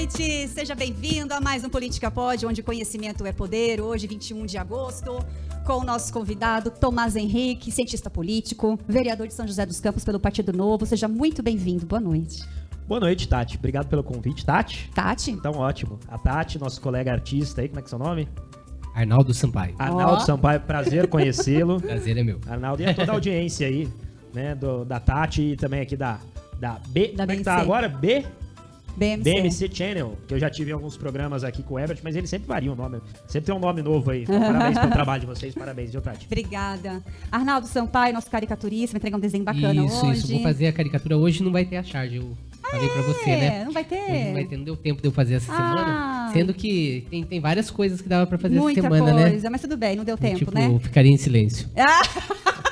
noite, seja bem-vindo a mais um Política Pode, onde conhecimento é poder. Hoje, 21 de agosto, com o nosso convidado Tomás Henrique, cientista político, vereador de São José dos Campos pelo Partido Novo. Seja muito bem-vindo. Boa noite. Boa noite, Tati. Obrigado pelo convite. Tati? Tati? Então, ótimo. A Tati, nosso colega artista aí, como é que é seu nome? Arnaldo Sampaio. Arnaldo Ó. Sampaio, prazer conhecê-lo. Prazer é meu. Arnaldo, e a toda a audiência aí, né, do- da Tati e também aqui da, da B. Da como é que tá agora? B? BMC. BMC Channel, que eu já tive alguns programas aqui com o Ebert, mas ele sempre varia o nome. Sempre tem um nome novo aí. Então, parabéns pelo trabalho de vocês, parabéns, viu, Tati? Obrigada. Arnaldo Sampaio, nosso caricaturista, vai entregar um desenho bacana isso, hoje. isso. Vou fazer a caricatura hoje, não vai ter a charge. Eu falei pra você, É, né? não vai ter? Hoje não vai ter, não deu tempo de eu fazer essa Ah. semana. Sendo que tem, tem várias coisas que dava pra fazer Muita essa semana, coisa, né? mas tudo bem, não deu tempo, tipo, né? ficaria em silêncio. Ah,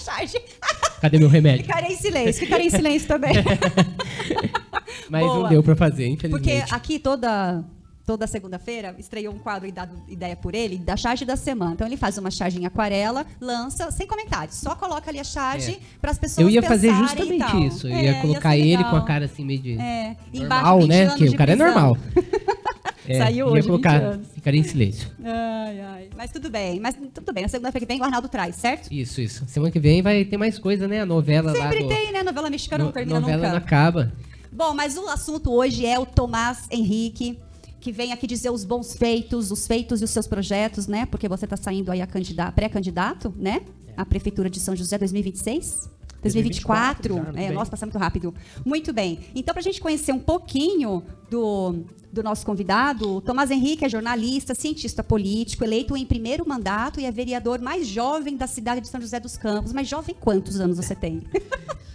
charge. Cadê meu remédio? Ficarei em silêncio, ficarei em silêncio também. Mas Boa. não deu pra fazer, Porque infelizmente. aqui toda toda segunda-feira estreou um quadro e dado ideia por ele da charge da semana. Então ele faz uma charge em aquarela, lança sem comentários, só coloca ali a charge É. para as pessoas Eu ia fazer justamente isso. Eu É, ia colocar ser ele com a cara assim meio de É, embaixo normal, 20 né? Que o cara é normal. É, Saiu ia hoje, 20 colocar, ficaria em silêncio. Ai, ai. Mas tudo bem, mas tudo bem. Na segunda-feira que vem o Arnaldo traz, certo? Isso, isso. Semana que vem vai ter mais coisa, né? A novela lá Sempre do... tem, né? Novela mexicana não no- termina novela nunca. não acaba. Bom, mas o assunto hoje é o Tomás Henrique, que vem aqui dizer os bons feitos, os feitos e os seus projetos, né? Porque você está saindo aí a candida- pré-candidato, né? À Prefeitura de São José 2026? 2024. 2024 já, é, nossa, passa muito rápido. Muito bem. Então, para a gente conhecer um pouquinho do, do nosso convidado, Tomás Henrique é jornalista, cientista político, eleito em primeiro mandato e é vereador mais jovem da cidade de São José dos Campos. Mais jovem quantos anos você tem?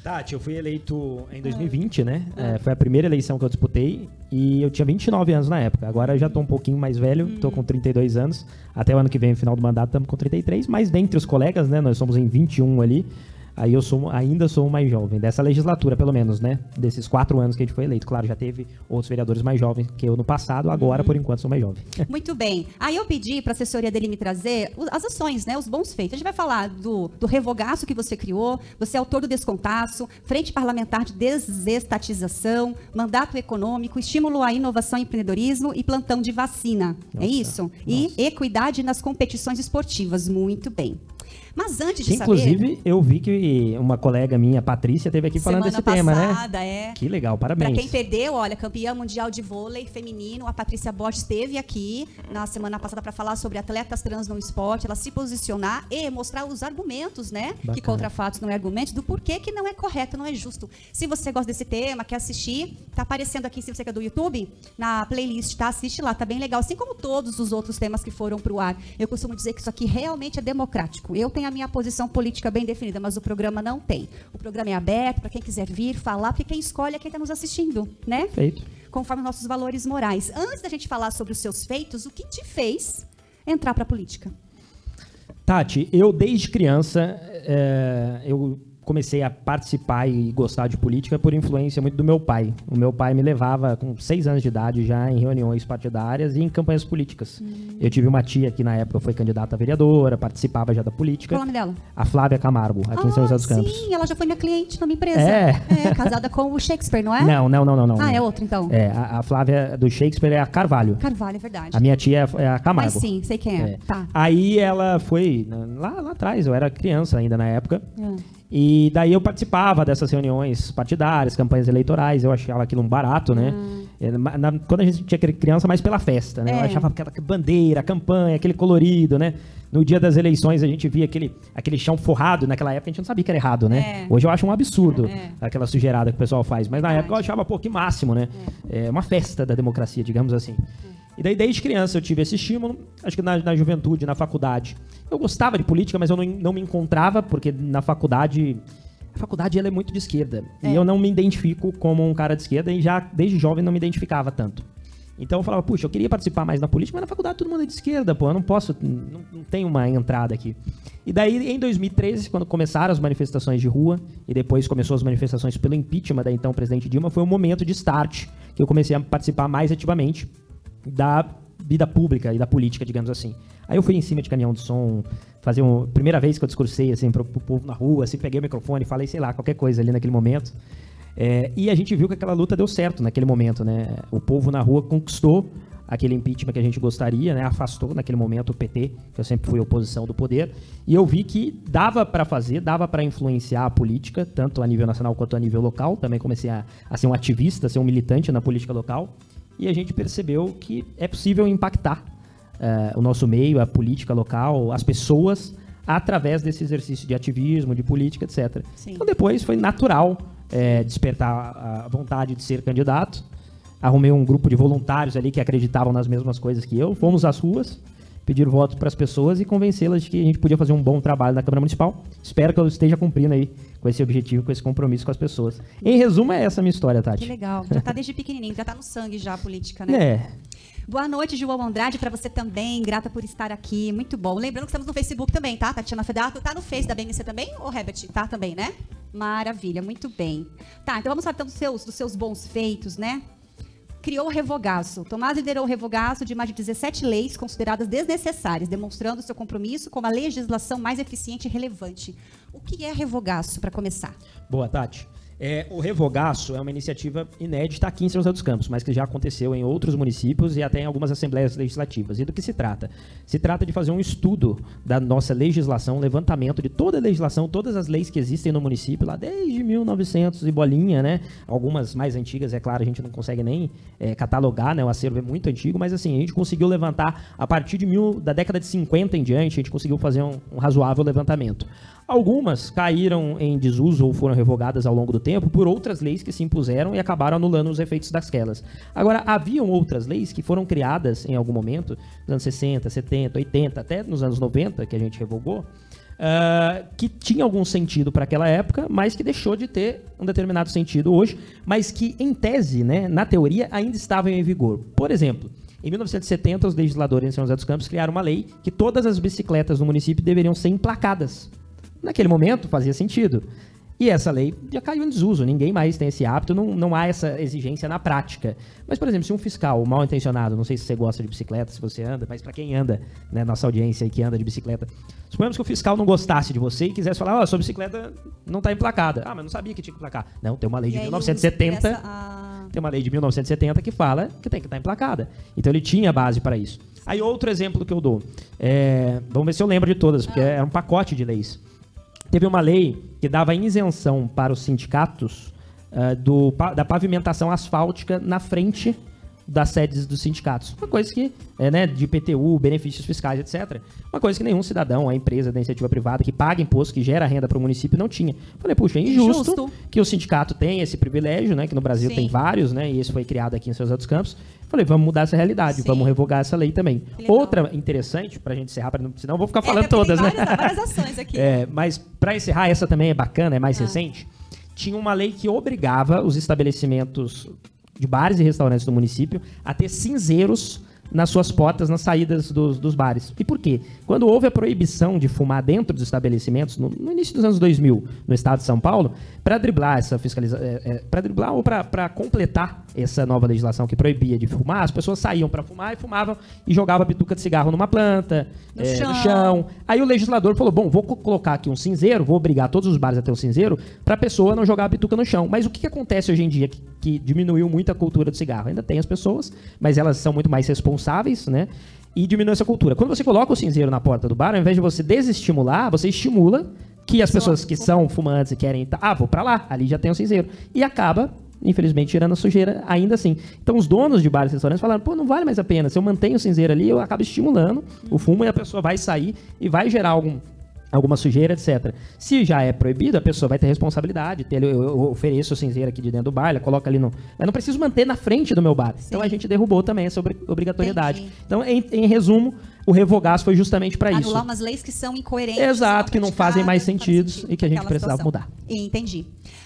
Tati, eu fui eleito em 2020, Ah. né? É, foi a primeira eleição que eu disputei e eu tinha 29 anos na época. Agora eu já tô um pouquinho mais velho, tô Hum. com 32 anos. Até o ano que vem, no final do mandato, estamos com 33. Mas dentre os colegas, né? Nós somos em 21 ali. Aí eu sou, ainda sou o mais jovem, dessa legislatura, pelo menos, né? Desses quatro anos que a gente foi eleito. Claro, já teve outros vereadores mais jovens que eu no passado, agora, Uhum. por enquanto, sou mais jovem. Muito bem. Aí eu pedi para a assessoria dele me trazer as ações, né, os bons feitos. A gente vai falar do, do revogaço que você criou, você é autor do descontaço, frente parlamentar de desestatização, mandato econômico, estímulo à inovação e empreendedorismo e plantão de vacina. é Nossa, isso? E equidade nas competições esportivas. Muito bem. Mas antes de Que, saber... inclusive, eu vi que uma colega minha, Patrícia, teve aqui falando desse tema, né? passada, é. Que legal, Para parabéns. quem perdeu, olha, campeã mundial de vôlei feminino, a Patrícia Borges esteve aqui na semana passada para falar sobre atletas trans no esporte, ela se posicionar e mostrar os argumentos, né? Que Bacana. contra fatos não é argumentos, do porquê que não é correto, não é justo. Se você gosta desse tema, quer assistir, tá aparecendo aqui, se você quer do YouTube, na playlist, tá? Assiste lá, tá bem legal. Assim como todos os outros temas que foram pro ar. Eu costumo dizer que isso aqui realmente é democrático. Eu tenho a minha posição política bem definida, mas o programa não tem. O programa é aberto para quem quiser vir falar, porque quem escolhe é quem está nos assistindo, né? Perfeito. Conforme os nossos valores morais. Antes da gente falar sobre os seus feitos, o que te fez entrar para a política? Tati, eu desde criança é, eu comecei a participar e gostar de política por influência muito do meu pai. O meu pai me levava com seis anos de idade já em reuniões partidárias e em campanhas políticas. Eu tive uma tia que na época foi candidata a vereadora, participava já da política. Qual o nome dela? A Flávia Camargo, aqui em São José dos Campos. Sim, ela já foi minha cliente numa empresa. É. casada com o Shakespeare, não é? Não, não, não, não, não. Ah, é outra então. É, a, a Flávia do Shakespeare é a Carvalho. Carvalho, é verdade. A minha tia é a Camargo. Mas sim, sei quem é. É. Tá. Aí ela foi né, lá, lá atrás, eu era criança ainda na época. Ah. E daí eu participava dessas reuniões partidárias, campanhas eleitorais, eu achava aquilo um barato, né? É, ma- na- quando a gente tinha criança, mais pela festa, né? Eu Hum. É. achava aquela bandeira, campanha, aquele colorido, né? No dia das eleições a gente via aquele, aquele chão forrado, naquela época a gente não sabia que era errado, né? É. Hoje eu acho um absurdo É. aquela sujeirada que o pessoal faz, mas na Verdade. época eu achava, pô, que máximo, né? É uma festa da democracia, digamos assim. E daí, desde criança, eu tive esse estímulo. Acho que na, na juventude, na faculdade. Eu gostava de política, mas eu não, não me encontrava, porque na faculdade. A faculdade ela é muito de esquerda. É. E eu não me identifico como um cara de esquerda e já, desde jovem, não me identificava tanto. Então eu falava, puxa, eu queria participar mais na política, mas na faculdade todo mundo é de esquerda, pô, eu não posso, não, não tem uma entrada aqui. E daí, em 2013, quando começaram as manifestações de rua, e depois começou as manifestações pelo impeachment da então presidente Dilma, foi um momento de start que eu comecei a participar mais ativamente da vida pública e da política, digamos assim. Aí eu fui em cima de caminhão de som, fazer uma primeira vez que eu discursei assim pro, pro povo na rua, assim, peguei o microfone, falei, sei lá, qualquer coisa ali naquele momento. É, e a gente viu que aquela luta deu certo naquele momento, né? O povo na rua conquistou aquele impeachment que a gente gostaria, né? Afastou naquele momento o PT, que eu sempre fui oposição do poder, e eu vi que dava para fazer, dava para influenciar a política, tanto a nível nacional quanto a nível local. Também comecei a, a ser um ativista, a ser um militante na política local, e a gente percebeu que é possível impactar uh, o nosso meio, a política local, as pessoas através desse exercício de ativismo, de política, etc. Sim. Então depois foi natural é, despertar a vontade de ser candidato. Arrumei um grupo de voluntários ali que acreditavam nas mesmas coisas que eu. Fomos às ruas, pedir votos para as pessoas e convencê-las de que a gente podia fazer um bom trabalho na Câmara Municipal. Espero que eu esteja cumprindo aí com esse objetivo, com esse compromisso com as pessoas. Em resumo, é essa a minha história, Tati. Que legal. Já está desde pequenininho, já está no sangue já a política, né? É. Boa noite, João Andrade, para você também. Grata por estar aqui. Muito bom. Lembrando que estamos no Facebook também, tá? Tatiana Fedato. Tá no Face da BNC também, ou Herbert? Tá também, né? Maravilha, muito bem. Tá, então vamos falar então, dos, seus, dos seus bons feitos, né? Criou o revogaço. Tomás liderou o revogaço de mais de 17 leis consideradas desnecessárias, demonstrando seu compromisso com a legislação mais eficiente e relevante. O que é revogaço, para começar? Boa, Tati. É, o Revogaço é uma iniciativa inédita aqui em São José dos Campos, mas que já aconteceu em outros municípios e até em algumas assembleias legislativas. E do que se trata? Se trata de fazer um estudo da nossa legislação, um levantamento de toda a legislação, todas as leis que existem no município, lá desde 1900 e bolinha, né? Algumas mais antigas, é claro, a gente não consegue nem é, catalogar, né? O acervo é muito antigo, mas assim, a gente conseguiu levantar, a partir de mil, da década de 50 em diante, a gente conseguiu fazer um, um razoável levantamento. Algumas caíram em desuso ou foram revogadas ao longo do tempo por outras leis que se impuseram e acabaram anulando os efeitos daquelas. Agora, haviam outras leis que foram criadas em algum momento, nos anos 60, 70, 80, até nos anos 90, que a gente revogou, uh, que tinha algum sentido para aquela época, mas que deixou de ter um determinado sentido hoje, mas que, em tese, né, na teoria, ainda estavam em vigor. Por exemplo, em 1970, os legisladores em São José dos Campos criaram uma lei que todas as bicicletas no município deveriam ser emplacadas. Naquele momento fazia sentido. E essa lei já caiu em desuso, ninguém mais tem esse hábito, não, não há essa exigência na prática. Mas, por exemplo, se um fiscal mal intencionado, não sei se você gosta de bicicleta, se você anda, mas para quem anda, né, nossa audiência aí que anda de bicicleta, suponhamos que o fiscal não gostasse de você e quisesse falar, ó, oh, sua bicicleta não está emplacada. Ah, mas não sabia que tinha que emplacar. Não, tem uma lei de 1970, essa, a... tem uma lei de 1970 que fala que tem que estar tá emplacada. Então ele tinha base para isso. Aí outro exemplo que eu dou, é, vamos ver se eu lembro de todas, porque ah. é um pacote de leis teve uma lei que dava isenção para os sindicatos uh, do, da pavimentação asfáltica na frente das sedes dos sindicatos. Uma coisa que, é, né, de PTU, benefícios fiscais, etc. Uma coisa que nenhum cidadão, a empresa da iniciativa privada que paga imposto, que gera renda para o município, não tinha. Falei, puxa, é injusto, injusto, que o sindicato tenha esse privilégio, né, que no Brasil Sim. tem vários, né, e esse foi criado aqui em São José dos Campos. Falei, vamos mudar essa realidade, Sim. vamos revogar essa lei também. Outra interessante, para a gente encerrar, pra não, senão eu vou ficar é, falando é, todas, várias, né? Várias ações aqui. É, mas para encerrar, essa também é bacana, é mais ah. recente. Tinha uma lei que obrigava os estabelecimentos de bares e restaurantes do município a ter cinzeiros nas suas portas, nas saídas dos, dos, bares. E por quê? Quando houve a proibição de fumar dentro dos estabelecimentos, no, no início dos anos 2000, no estado de São Paulo, para driblar essa fiscalização, é, é, para driblar ou para completar essa nova legislação que proibia de fumar, as pessoas saíam para fumar e fumavam e jogavam bituca de cigarro numa planta, no, é, chão. no, chão. Aí o legislador falou: bom, vou colocar aqui um cinzeiro, vou obrigar todos os bares a ter um cinzeiro para a pessoa não jogar a bituca no chão. Mas o que, que acontece hoje em dia que, diminuiu muito a cultura do cigarro? Ainda tem as pessoas, mas elas são muito mais responsáveis, né? E diminui essa cultura. Quando você coloca o cinzeiro na porta do bar, ao invés de você desestimular, você estimula que as pessoas que são fumantes e querem, ah, vou para lá, ali já tem o cinzeiro. E acaba, infelizmente, tirando a sujeira ainda assim. Então os donos de bares e restaurantes falaram, pô, não vale mais a pena. Se eu mantenho o cinzeiro ali, eu acabo estimulando o fumo e a pessoa vai sair e vai gerar algum alguma sujeira, etc. Se já é proibido, a pessoa vai ter responsabilidade. Ter, eu, eu ofereço o cinzeiro aqui de dentro do bar, ela coloca ali no. Mas não preciso manter na frente do meu bar. Sim. Então a gente derrubou também essa obrigatoriedade. Entendi. Então, em, em resumo, o revogaço foi justamente para isso. Anular umas leis que são incoerentes. Exato, que não fazem mais sentido e que a gente precisava situação. mudar. Entendi.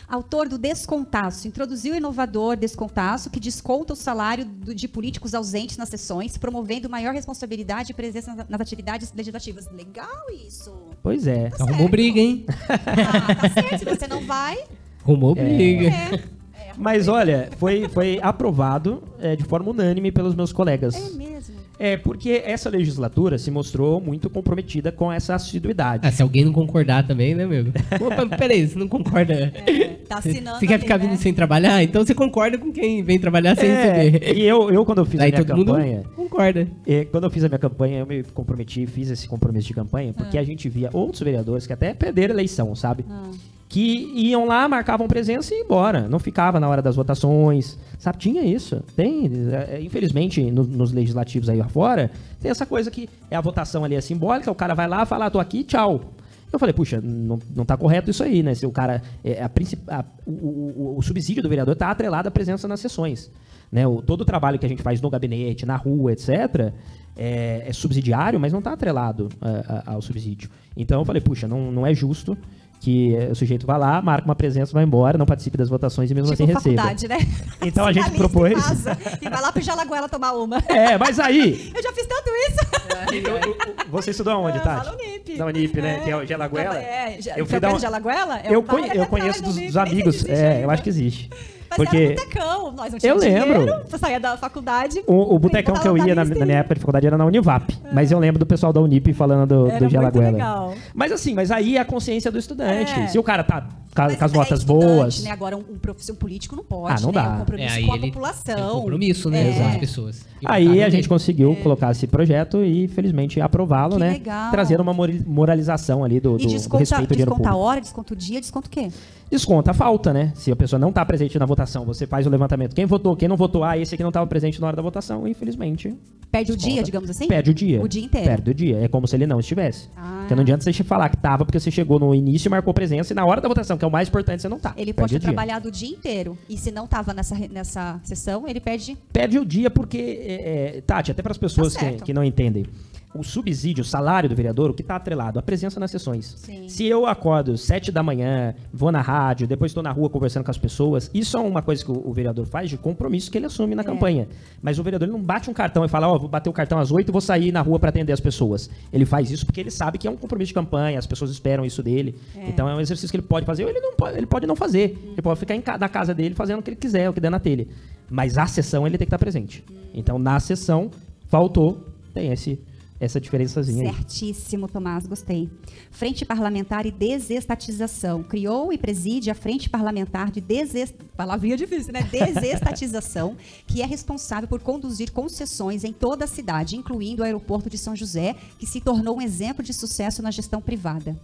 Autor do Descontaço, introduziu o inovador Descontaço, que desconta o salário de políticos ausentes nas sessões, promovendo maior responsabilidade e presença nas atividades legislativas. Legal isso. Pois é. Tá Arrumou briga, hein? Ah, tá certo. Se você não vai. Arrumou briga. É. É, Mas olha, foi, foi aprovado é, de forma unânime pelos meus colegas. É mesmo? É, porque essa legislatura se mostrou muito comprometida com essa assiduidade. Ah, se alguém não concordar também, né, meu? Opa, peraí, você não concorda. É. Tá assinando Você quer ali, ficar né? vindo sem trabalhar? Então você concorda com quem vem trabalhar sem receber. É, e eu, eu, quando eu fiz Aí a minha todo mundo campanha, concorda. é, quando eu fiz a minha campanha, eu me comprometi, fiz esse compromisso de campanha, porque Ah. a gente via outros vereadores que até perderam a eleição, sabe? Ah. Que iam lá, marcavam presença e ia embora. Não ficava na hora das votações. Sabe, tinha isso. Tem, é, infelizmente, no- nos legislativos aí fora, tem essa coisa que é a votação ali é simbólica, o cara vai lá, fala, ah, tô aqui, tchau. Eu falei, puxa, não, não tá correto isso aí, né? Se o cara. é, a a- o, o- o subsídio do vereador tá atrelado à presença nas sessões. Né? O, todo o trabalho que a gente faz no gabinete, na rua, etc., é, é subsidiário, mas não está atrelado a- a- ao subsídio. Então eu falei, puxa, não, não é justo que o sujeito vá lá, marca uma presença, vai embora, não participe das votações e mesmo Tipo assim receba. faculdade, né? Então a gente propôs. casa, E vai lá pro Jalaguela tomar uma. É, mas aí. Eu já fiz tanto isso. eu- eu- você estudou aonde, Tati? no Unip. Da Unip, né? É. Que é o Jalaguela. É, Eu fui dar? É eu, um bairro conhe- eu conheço do dos, dos amigos. É, ainda. eu acho que existe. Mas Porque era um botecão, nós não tínhamos lembro. dinheiro, você saía da faculdade. o, o botecão que eu ia na, na minha época de faculdade era na Univap. Mas eu lembro do pessoal da Unip falando do, Era do legal. Mas assim, mas aí é a consciência do estudante. É. Se o cara tá ca- com as é notas estudante, boas. Né? Agora, um, um profissão político não pode, Ah, não né? dá. É um compromisso É, aí com a ele população. Tem um compromisso, né? É. Com as pessoas. E Aí a gente dele. conseguiu colocar esse projeto e, felizmente, aprová-lo, né? legal. Trazendo uma moralização ali do, do, E do desconta, respeito ao dinheiro desconta a hora, desconta o dia, desconta o quê? Desconta a falta, né? Se a pessoa não está presente na votação, você faz o levantamento. Quem votou, quem não votou, ah, esse aqui não estava presente na hora da votação, infelizmente. Perde o Desconta. dia, digamos assim? Perde o dia. O dia inteiro. Perde o dia. É como se ele não estivesse. Ah. Porque não adianta você falar que tava porque você chegou no início e marcou presença e na hora da votação, que é o mais importante, você não tá. Ele Perde pode ter trabalhado o dia inteiro. E se não estava nessa, nessa sessão, ele perde. Perde o dia porque, é, é, Tati, até para as pessoas Tá que, que não entendem, o subsídio, o salário do vereador, o que está atrelado? A presença nas sessões. Sim. Se eu acordo sete da manhã, vou na rádio, depois estou na rua conversando com as pessoas, isso é uma coisa que o, o vereador faz de compromisso que ele assume É. na campanha. Mas o vereador não bate um cartão e fala, ó, vou bater o cartão às oito e vou sair na rua para atender as pessoas. Ele faz isso porque ele sabe que é um compromisso de campanha, as pessoas esperam isso dele. Então é um exercício que ele pode fazer ou ele, não pode, ele pode não fazer. Ele pode ficar em na casa dele fazendo o que ele quiser, o que der na telha. Mas a sessão ele tem que estar presente. Então na sessão, faltou, tem esse, essa diferençazinha aí. Certíssimo, Tomás, gostei. Frente Parlamentar e Desestatização. Criou e preside a Frente Parlamentar de Desest... Palavrinha difícil, né? Desestatização, que é responsável por conduzir concessões em toda a cidade, incluindo o aeroporto de São José, que se tornou um exemplo de sucesso na gestão privada.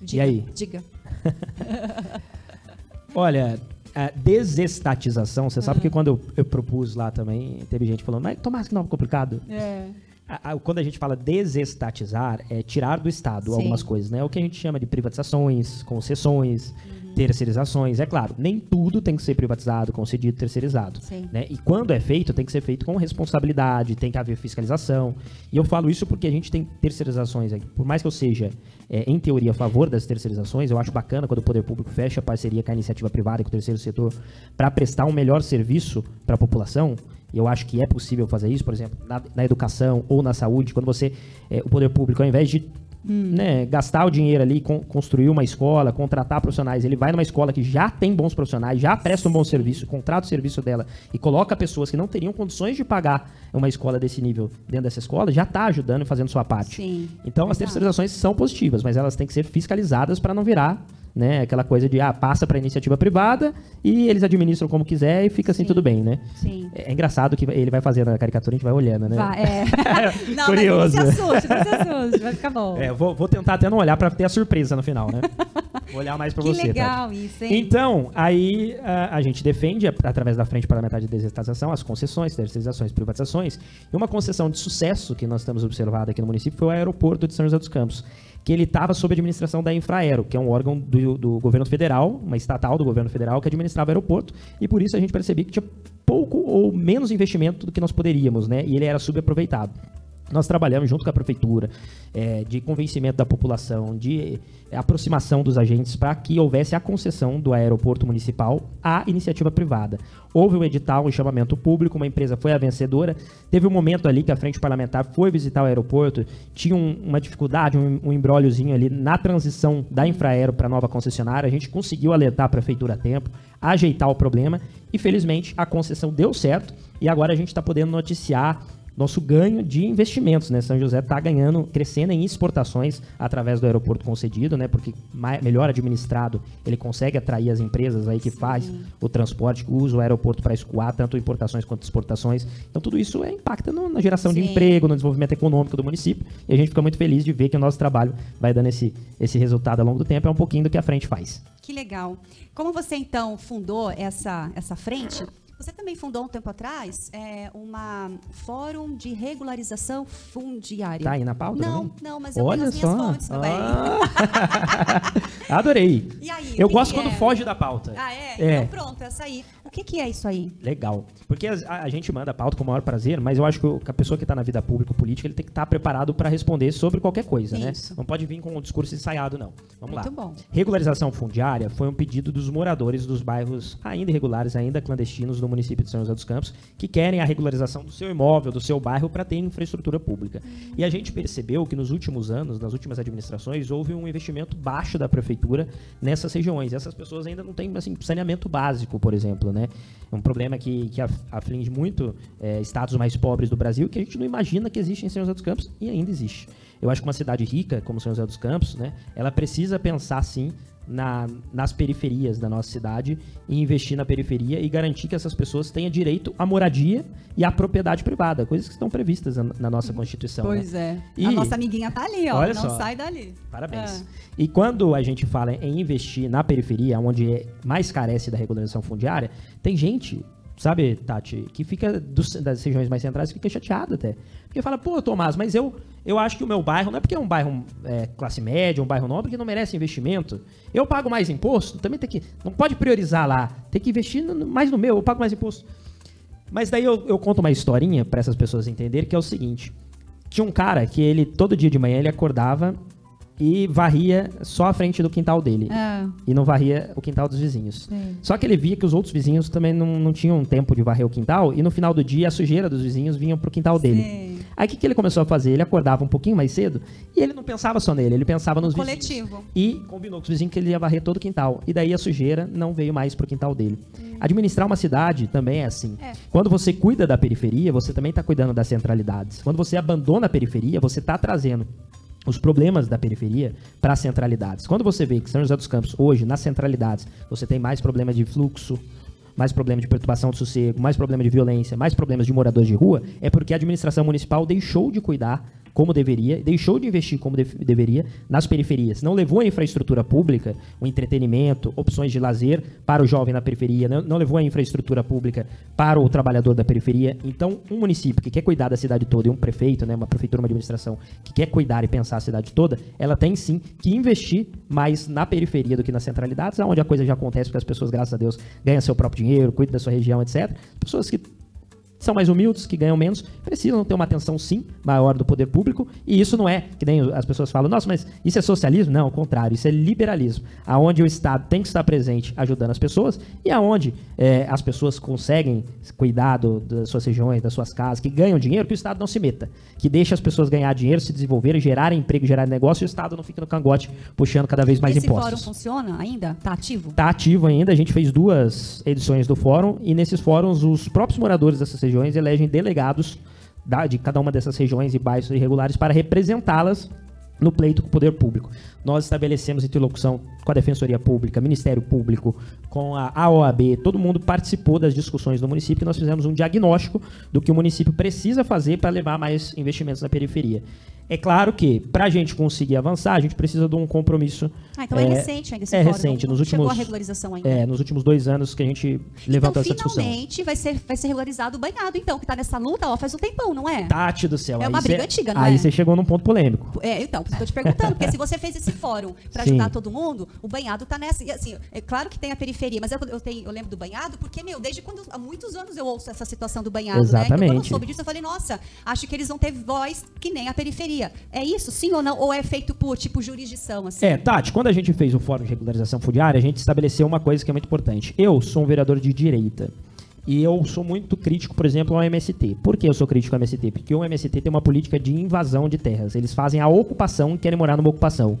Diga, aí? Diga. Olha, a desestatização, você Ah. sabe que quando eu, eu propus lá também, teve gente falando, mas Tomás, que nome complicado. É. A- a- quando a gente fala desestatizar, é tirar do Estado Sim. algumas coisas, né? O que a gente chama de privatizações, concessões, Uhum. terceirizações. É claro, nem tudo tem que ser privatizado, concedido, terceirizado. Sim. Né? E quando é feito, tem que ser feito com responsabilidade, tem que haver fiscalização. E eu falo isso porque a gente tem terceirizações. aí. Por mais que eu seja, é, em teoria, a favor das terceirizações, eu acho bacana quando o poder público fecha parceria com a iniciativa privada e com o terceiro setor para prestar um melhor serviço para a população. E eu acho que é possível fazer isso, por exemplo, na, na educação ou na saúde, quando você, é, o poder público, ao invés de né, gastar o dinheiro ali, con- construir uma escola, contratar profissionais, ele vai numa escola que já tem bons profissionais, já presta um bom serviço, contrata o serviço dela e coloca pessoas que não teriam condições de pagar uma escola desse nível dentro dessa escola, já está ajudando e fazendo sua parte. Sim. Então, as terceirizações são positivas, mas elas têm que ser fiscalizadas para não virar né, aquela coisa de ah, passa para iniciativa privada e eles administram como quiser e fica assim Sim. tudo bem, né? Sim. É engraçado que ele vai fazendo a caricatura, a gente vai olhando, né? Vai, é. não, Curioso. mas não se assuste, não se assuste, vai ficar bom. É, vou, vou tentar até não olhar para ter a surpresa no final, né? Vou olhar mais para que você, Tati. legal isso, hein? Então, aí a, a gente defende, através da Frente Parlamentar de Desestatização, as concessões, terceirizações, privatizações. E uma concessão de sucesso que nós temos observado aqui no município foi o aeroporto de São José dos Campos, que ele estava sob a administração da Infraero, que é um órgão do, do governo federal, uma estatal do governo federal, que administrava o aeroporto. E por isso a gente percebia que tinha pouco ou menos investimento do que nós poderíamos, né? E ele era subaproveitado. Nós trabalhamos junto com a prefeitura, eh, de convencimento da população, de eh, aproximação dos agentes para que houvesse a concessão do aeroporto municipal à iniciativa privada. Houve um edital, um chamamento público, uma empresa foi a vencedora. Teve um momento ali que a frente parlamentar foi visitar o aeroporto, tinha um- uma dificuldade, um, um embróliozinho ali na transição da Infraero para a nova concessionária. A gente conseguiu alertar a prefeitura a tempo, ajeitar o problema e felizmente a concessão deu certo e agora a gente está podendo noticiar nosso ganho de investimentos, né? São José está ganhando, crescendo em exportações através do aeroporto concedido, né? Porque melhor administrado, ele consegue atrair as empresas aí que faz o transporte, que usa o aeroporto para escoar tanto importações quanto exportações. Então tudo isso é, impacta no- na geração de Sim. emprego, no desenvolvimento econômico do município. E a gente fica muito feliz de ver que o nosso trabalho vai dando esse, esse resultado ao longo do tempo. É um pouquinho do que a frente faz. Que legal. Como você então fundou essa, essa frente, você também fundou um tempo atrás é, uma fórum de regularização fundiária. Tá aí na pauta Não, também? não, mas eu Olha tenho só. fontes também. Ah. Adorei. E aí, Eu gosto quando é? foge da pauta. Ah, é? É. Então pronto, essa aí. O que, que é isso aí? Legal. Porque a, a gente manda a pauta com o maior prazer, mas eu acho que a pessoa que está na vida pública ou política, ele tem que estar preparado para responder sobre qualquer coisa, né? Isso. Não pode vir com um discurso ensaiado, não. Vamos Muito lá. bom. Regularização fundiária foi um pedido dos moradores dos bairros ainda irregulares, ainda clandestinos do município de São José dos Campos, que querem a regularização do seu imóvel, do seu bairro, para ter infraestrutura pública. E a gente percebeu que nos últimos anos, nas últimas administrações, houve um investimento baixo da prefeitura nessas regiões. E essas pessoas ainda não têm assim, saneamento básico, por exemplo, né? É um problema que, que af- aflige muito eh, estados mais pobres do Brasil, que a gente não imagina que existe em São José dos Campos e ainda existe. Eu acho que uma cidade rica, como São José dos Campos, né, ela precisa pensar, sim, na- nas periferias da nossa cidade e investir na periferia e garantir que essas pessoas tenham direito à moradia e à propriedade privada, coisas que estão previstas na, na nossa Constituição. né? é. E- A nossa amiguinha tá ali, ó. Não só. sai dali. Parabéns. Ah. E quando a gente fala em investir na periferia, onde é- mais carece da regularização fundiária, tem gente, sabe, Tati, que fica dos- das regiões mais centrais, fica chateada até. Porque fala, pô, Tomás, mas eu, eu acho que o meu bairro, não é porque é um bairro é, classe média, um bairro nobre, que não merece investimento. Eu pago mais imposto, também tem que. Não pode priorizar lá. Tem que investir no- mais no meu, eu pago mais imposto. Mas daí eu, eu conto uma historinha para essas pessoas entenderem, que é o seguinte. Tinha um cara que ele, todo dia de manhã, ele acordava e varria só a frente do quintal dele. Ah, E não varria o quintal dos vizinhos. Sim. Só que ele via que os outros vizinhos também não, não tinham tempo de varrer o quintal, e no final do dia a sujeira dos vizinhos vinha pro quintal dele. Sim. Aí o que, que ele começou a fazer? Ele acordava um pouquinho mais cedo e ele não pensava só nele, ele pensava nos vizinhos. coletivo. E combinou com os vizinhos que ele ia varrer todo o quintal. E daí a sujeira não veio mais pro quintal dele. Administrar uma cidade também é assim. É. Quando você cuida da periferia, você também está cuidando das centralidades. Quando você abandona a periferia, você está trazendo os problemas da periferia para as centralidades. Quando você vê que São José dos Campos, hoje, nas centralidades, você tem mais problemas de fluxo, mais problema de perturbação de sossego, mais problema de violência, mais problemas de moradores de rua, é porque a administração municipal deixou de cuidar como deveria, deixou de investir como def- deveria nas periferias. Não levou a infraestrutura pública, o entretenimento, opções de lazer para o jovem na periferia, não, não levou a infraestrutura pública para o trabalhador da periferia. Então, um município que quer cuidar da cidade toda e um prefeito, né, uma prefeitura, uma administração que quer cuidar e pensar a cidade toda, ela tem sim que investir mais na periferia do que nas centralidades, onde a coisa já acontece, porque as pessoas, graças a Deus, ganham seu próprio dinheiro, cuidam da sua região, etc. Pessoas que são mais humildes, que ganham menos, precisam ter uma atenção, sim, maior do poder público. E isso não é, que nem as pessoas falam, nossa, mas isso é socialismo? Não, ao contrário, isso é liberalismo. Aonde o Estado tem que estar presente ajudando as pessoas e aonde eh, as pessoas conseguem cuidar do- das suas regiões, das suas casas, que ganham dinheiro, que o Estado não se meta. Que deixa as pessoas ganhar dinheiro, se desenvolverem, gerarem emprego, gerarem negócio e o Estado não fica no cangote puxando cada vez mais Esse impostos. fórum funciona ainda? Tá ativo? Está ativo ainda, a gente fez duas edições do fórum e nesses fóruns os próprios moradores dessas regiões elegem delegados da- de cada uma dessas regiões e bairros irregulares para representá-las no pleito com o poder público. Nós estabelecemos interlocução com a Defensoria Pública, Ministério Público, com a AOAB, todo mundo participou das discussões do município e nós fizemos um diagnóstico do que o município precisa fazer para levar mais investimentos na periferia. É claro que, para a gente conseguir avançar, a gente precisa de um compromisso. Ah, então é, recente ainda esse é fórum. recente, nos não chegou últimos- a regularização ainda. É, nos últimos dois anos que a gente levantou então, essa discussão. finalmente vai ser, vai ser regularizado o banhado, então, que tá nessa luta ó, faz um tempão, não é? Tati do céu. É aí uma cê- briga antiga, não Aí é? você chegou num ponto polêmico. É, então, tô te perguntando, porque se você fez esse fórum para ajudar todo mundo, o banhado tá nessa. E assim, é claro que tem a periferia, mas eu, eu, tenho, eu lembro do banhado, porque, meu, desde quando. Há muitos anos eu ouço essa situação do banhado, né? Então, quando eu Exatamente. soube disso, eu falei, nossa, acho que eles vão ter voz que nem a periferia. É isso, sim ou não? Ou é feito por, tipo, jurisdição, assim? É, Tati, quando a gente fez o Fórum de Regularização Fundiária, a gente estabeleceu uma coisa que é muito importante. Eu sou um vereador de direita. E eu sou muito crítico, por exemplo, ao MST. Por que eu sou crítico ao MST? Porque o MST tem uma política de invasão de terras. Eles fazem a ocupação e querem morar numa ocupação.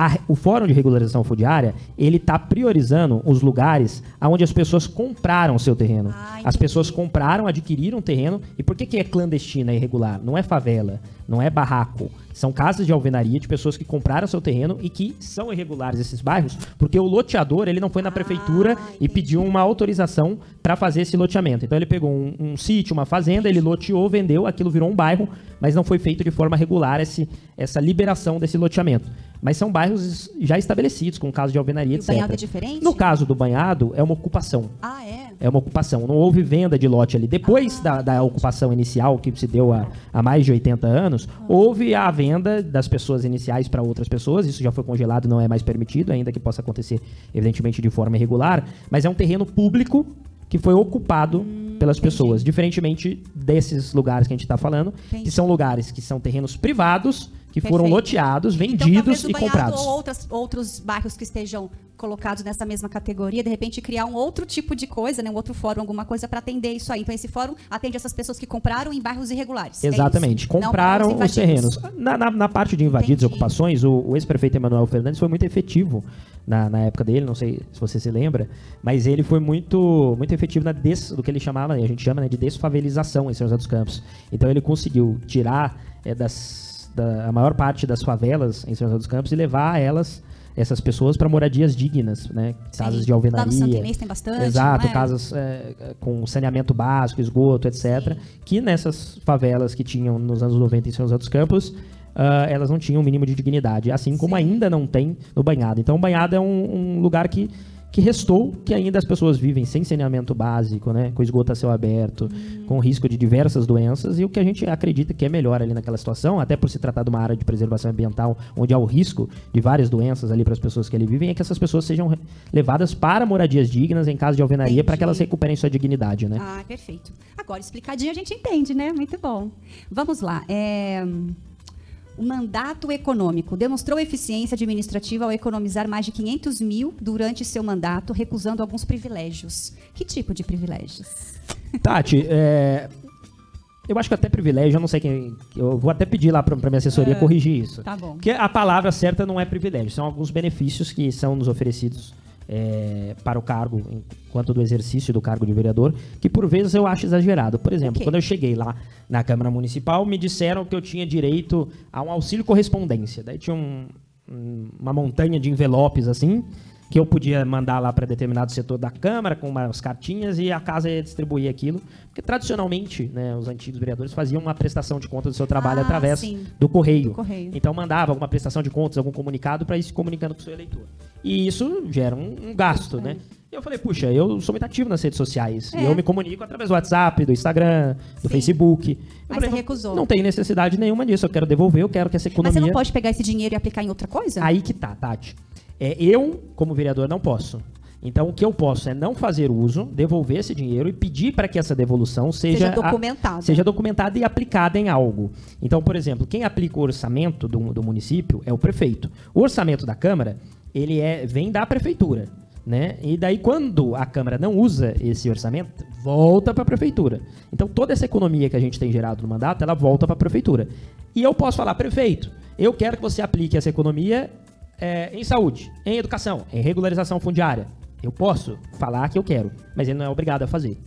a- o Fórum de Regularização Fundiária, ele está priorizando os lugares onde as pessoas compraram seu terreno. Ah, as pessoas compraram, adquiriram terreno. E por que, que é clandestina e irregular? Não é favela, não é barraco. São casas de alvenaria de pessoas que compraram seu terreno e que são irregulares esses bairros, porque o loteador ele não foi na Ah, prefeitura e entendi. pediu uma autorização para fazer esse loteamento. Então ele pegou um, um sítio, uma fazenda, ele loteou, vendeu, aquilo virou um bairro, mas não foi feito de forma regular esse, essa liberação desse loteamento. Mas são bairros já estabelecidos, com caso de alvenaria, E o etc. banhado é diferente? No caso do banhado, é uma ocupação. Ah, é? É uma ocupação. Não houve venda de lote ali. Depois da, da ocupação inicial, que se deu há, mais de 80 anos, houve a venda das pessoas iniciais para outras pessoas. Isso já foi congelado, não é mais permitido, ainda que possa acontecer, evidentemente, de forma irregular. Mas é um terreno público que foi ocupado Hum, pelas pessoas. Diferentemente desses lugares que a gente está falando, que são lugares que são terrenos privados, que foram Perfeito. loteados, Então, vendidos talvez o e comprados. ou outras, outros bairros que estejam colocados nessa mesma categoria, de repente criar um outro tipo de coisa, né, um outro fórum, alguma coisa para atender isso aí. Então esse fórum atende essas pessoas que compraram em bairros irregulares. é Exatamente. Não Compraram os terrenos. Na, na- na parte de invadidos e ocupações, o, o ex-prefeito Emanuel Fernandes foi muito efetivo na, na época dele, não sei se você se lembra, mas ele foi muito, muito efetivo na des, do que ele chamava, a gente chama né, de desfavelização em São José dos Campos. Então ele conseguiu tirar é, das, da, a maior parte das favelas em São José dos Campos e levar elas essas pessoas para moradias dignas, né? Sim. Casas de Lá no alvenaria. Santo Inês tem bastante, Exato, é? casas é, com saneamento básico, esgoto, etc. Que nessas favelas que tinham nos anos 90 em São José dos Campos, ah, elas não tinham o mínimo de dignidade, assim como Sim. ainda não tem no Banhado. Então, o Banhado é um, um lugar que, que restou, que ainda as pessoas vivem sem saneamento básico, né, com esgoto a céu aberto, Hum. com risco de diversas doenças, e o que a gente acredita que é melhor ali naquela situação, até por se tratar de uma área de preservação ambiental, onde há o risco de várias doenças ali para as pessoas que ali vivem, é que essas pessoas sejam levadas para moradias dignas em caso de alvenaria, para que elas recuperem sua dignidade, né? Ah, perfeito. Agora, explicadinho a gente entende, né? Muito bom. Vamos lá. É, O mandato econômico demonstrou eficiência administrativa ao economizar mais de 500 mil durante seu mandato, recusando alguns privilégios. Que tipo de privilégios? Tati, é, eu acho que até privilégio, eu não sei quem. Eu vou até pedir lá para minha assessoria corrigir isso. Tá bom. Porque a palavra certa não é privilégio, são alguns benefícios que são nos oferecidos é, para o cargo, enquanto do exercício do cargo de vereador, que por vezes eu acho exagerado. Por exemplo, Ok. quando eu cheguei lá na Câmara Municipal, me disseram que eu tinha direito a um auxílio correspondência. Daí tinha um- uma montanha de envelopes assim, que eu podia mandar lá para determinado setor da Câmara com umas cartinhas e a casa ia distribuir aquilo. Porque tradicionalmente, né, os antigos vereadores faziam uma prestação de contas do seu trabalho Ah, através do correio. Do correio. Então mandava alguma prestação de contas, algum comunicado para ir se comunicando com o seu eleitor. E isso gera um, um gasto, né? E eu falei, puxa, eu sou muito ativo nas redes sociais. É. E eu me comunico através do WhatsApp, do Instagram, do Sim. Facebook. Eu Mas falei, você não- recusou. Não tem necessidade nenhuma disso. Eu quero devolver, eu quero que essa Mas economia. você não pode pegar esse dinheiro e aplicar em outra coisa? Aí que tá, Tati. É, eu, como vereador, não posso. Então, o que eu posso é não fazer uso, devolver esse dinheiro e pedir para que essa devolução seja, Seja documentada. seja documentada e aplicada em algo. Então, por exemplo, quem aplica o orçamento do, do município é o prefeito. O orçamento da Câmara, ele é, vem da prefeitura. Né? E daí, quando a Câmara não usa esse orçamento, volta para a prefeitura. Então, toda essa economia que a gente tem gerado no mandato, ela volta para a prefeitura. E eu posso falar, prefeito, eu quero que você aplique essa economia é, em saúde, em educação, em regularização fundiária. Eu posso falar que eu quero, mas ele não é obrigado a fazer.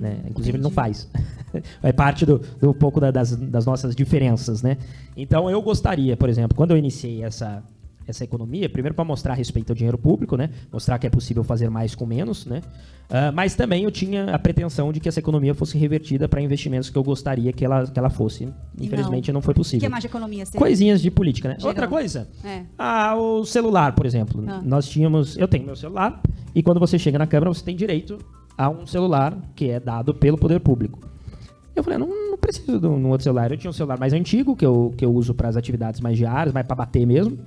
né? Inclusive, ele não faz. é parte do, do pouco da- das, das nossas diferenças. Né? Então, eu gostaria, por exemplo, quando eu iniciei essa, essa economia, primeiro para mostrar respeito ao dinheiro público, né? mostrar que é possível fazer mais com menos, né? Ah, mas também eu tinha a pretensão de que essa economia fosse revertida para investimentos que eu gostaria que ela, que ela fosse. Infelizmente, não, O foi que possível. mais de economia você Coisinhas de política, né? Geral. Outra coisa, É. ah, o celular, por exemplo. Ah. Nós tínhamos. Eu tenho meu celular, e quando você chega na Câmara, você tem direito a um celular que é dado pelo poder público. Eu falei, não, não preciso de um outro celular. Eu tinha um celular mais antigo, que eu, que eu uso para as atividades mais diárias, mais para bater mesmo.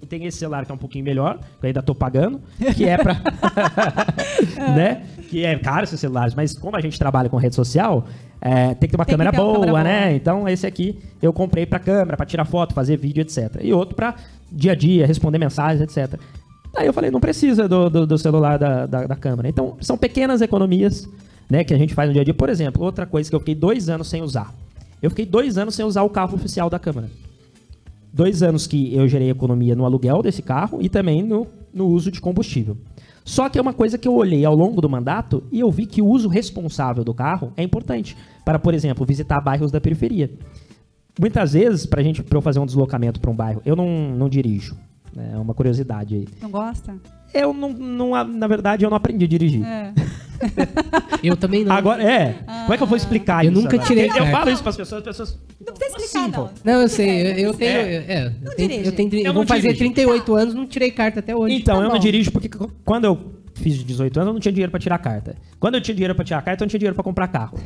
E tem esse celular que é um pouquinho melhor, que eu ainda tô pagando, que é para né? Que é caro esses celulares, mas como a gente trabalha com rede social, é, tem que ter uma câmera ter uma boa, câmera né? boa. Então esse aqui eu comprei para câmera, para tirar foto, fazer vídeo, etc. E outro para dia a dia, responder mensagens, etc. Aí eu falei, não precisa do, do, do celular da, da, da câmera. Então são pequenas economias, né, que a gente faz no dia a dia. Por exemplo, outra coisa que eu fiquei dois anos sem usar. Eu fiquei dois anos sem usar o carro oficial da câmara. Dois anos que eu gerei economia no aluguel desse carro e também no, no uso de combustível. Só que é uma coisa que eu olhei ao longo do mandato e eu vi que o uso responsável do carro é importante para, por exemplo, visitar bairros da periferia. Muitas vezes, para gente, pra eu fazer um deslocamento para um bairro, eu não, não dirijo. É uma curiosidade aí. Não gosta? Eu não, não- na verdade, eu não aprendi a dirigir. É. Eu também não. Agora, é. Como é que eu vou explicar Eu isso? nunca agora? tirei Eu carta. falo isso para as pessoas, as pessoas. Não precisa explicar, Sim, não. Não, eu sei, eu, eu tenho. É. É, eu tenho, eu tenho, Eu eu vou fazer dirijo. 38 anos, não tirei carta até hoje. Então, Tá eu não dirijo porque quando eu fiz 18 anos, eu não tinha dinheiro para tirar carta. Quando eu tinha dinheiro para tirar carta, eu não tinha dinheiro para comprar carro.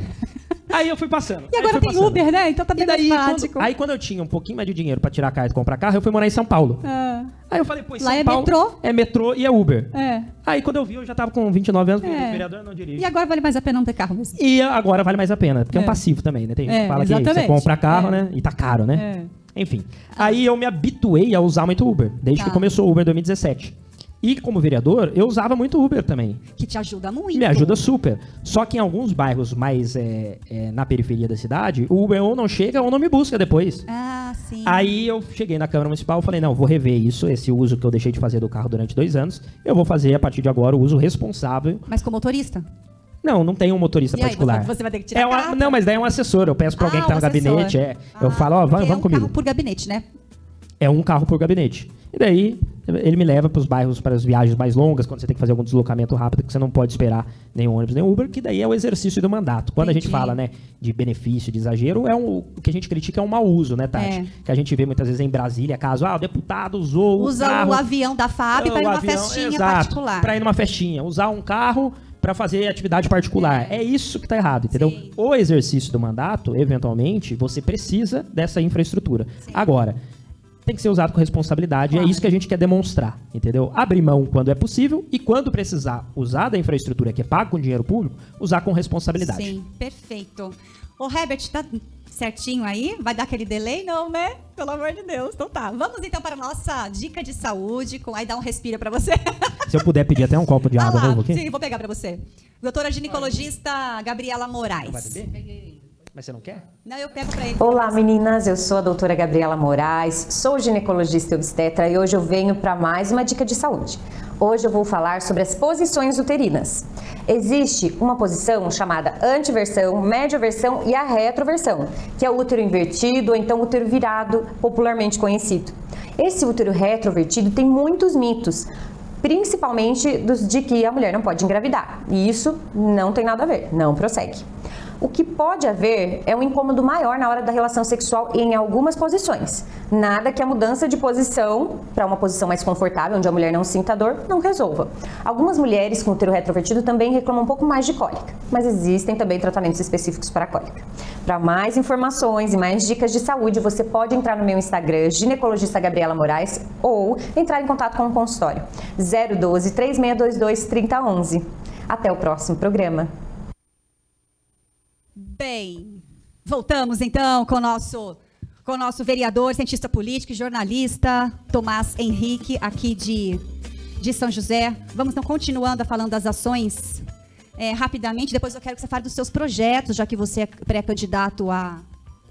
Aí eu fui passando. E agora tem passando. Uber, né? Então tá E bem daí, mais quando, aí quando eu tinha um pouquinho mais de dinheiro para tirar carta e comprar carro, eu fui morar em São Paulo. Ah, Aí eu falei, pô, Lá São é Paulo metrô? é metrô e é Uber. é. Aí quando eu vi, eu já tava com 29 anos, É. vereador não dirige. E agora vale mais a pena não ter carro mesmo. E agora vale mais a pena, porque é, um É. passivo também, né? Tem gente É, que fala que você exatamente. compra carro, É. né? E tá caro, né? É. Enfim. Aí eu me habituei a usar muito Uber, desde Tá. que começou o Uber em 2017. E como vereador, eu usava muito Uber também. Que te ajuda muito. Me ajuda super. Só que em alguns bairros mais é, é, na periferia da cidade, o Uber ou não chega ou não me busca depois. Ah, sim. Aí eu cheguei na Câmara Municipal e falei, não, vou rever isso, esse uso que eu deixei de fazer do carro durante dois anos. Eu vou fazer, a partir de agora, o uso responsável. Mas com motorista? Não, não tem um motorista E aí, particular. você- você vai ter que tirar é uma-? Não, mas daí é um assessor. Eu peço pra alguém Ah, que tá no assessor. gabinete. É. eu Ah, falo, ó, porque vamos, é vamos um comigo. carro por gabinete, né? É um carro por gabinete. E daí ele me leva para os bairros, para as viagens mais longas, quando você tem que fazer algum deslocamento rápido, que você não pode esperar nem ônibus nem Uber, que daí é o exercício do mandato. Quando a gente Entendi. fala, né, de benefício, de exagero, é um, o que a gente critica é um mau uso, né, Tati? É. Que a gente vê muitas vezes em Brasília, caso, ah, o deputado usou Usa o carro, o avião da FAB para ir numa avião, festinha exato, particular. Pra ir numa festinha. Usar um carro para fazer atividade particular. É. isso que tá errado, entendeu? Sim. O exercício do mandato, eventualmente, você precisa dessa infraestrutura. Agora, tem que ser usado com responsabilidade. Claro. É isso que a gente quer demonstrar, entendeu? Abrir mão quando é possível e quando precisar usar da infraestrutura que é paga com dinheiro público, usar com responsabilidade. Sim, perfeito. Ô, Herbert, tá certinho aí? Vai dar aquele delay? Não, né? Pelo amor de Deus. Então tá. Vamos então para a nossa dica de saúde. Com... Aí dá um respiro para você. Se eu puder pedir até um copo de Ah água lá, novo aqui. Sim, vou pegar para você. Doutora ginecologista Gabriela Moraes. Vai beber? Mas você não quer? Não, eu pego para ele. Olá meninas, eu sou a doutora Gabriela Moraes, sou ginecologista e obstetra e hoje eu venho para mais uma dica de saúde. Hoje eu vou falar sobre as posições uterinas. Existe uma posição chamada antiversão, médioversão e a retroversão, que é o útero invertido ou então útero virado, popularmente conhecido. Esse útero retrovertido tem muitos mitos, principalmente dos de que a mulher não pode engravidar. E isso não tem nada a ver, não prossegue. O que pode haver é um incômodo maior na hora da relação sexual em algumas posições. Nada que a mudança de posição para uma posição mais confortável, onde a mulher não sinta dor, não resolva. Algumas mulheres com útero retrovertido também reclamam um pouco mais de cólica, mas existem também tratamentos específicos para cólica. Para mais informações e mais dicas de saúde, você pode entrar no meu Instagram, ginecologista Gabriela Moraes, ou entrar em contato com o consultório 012 3622 3011. Até o próximo programa. Bem, voltamos então com o nosso, com o nosso vereador, cientista político e jornalista, Tomás Henrique, aqui de, de São José. Vamos então continuando a falando das ações é, rapidamente. Depois eu quero que você fale dos seus projetos, já que você é pré-candidato a,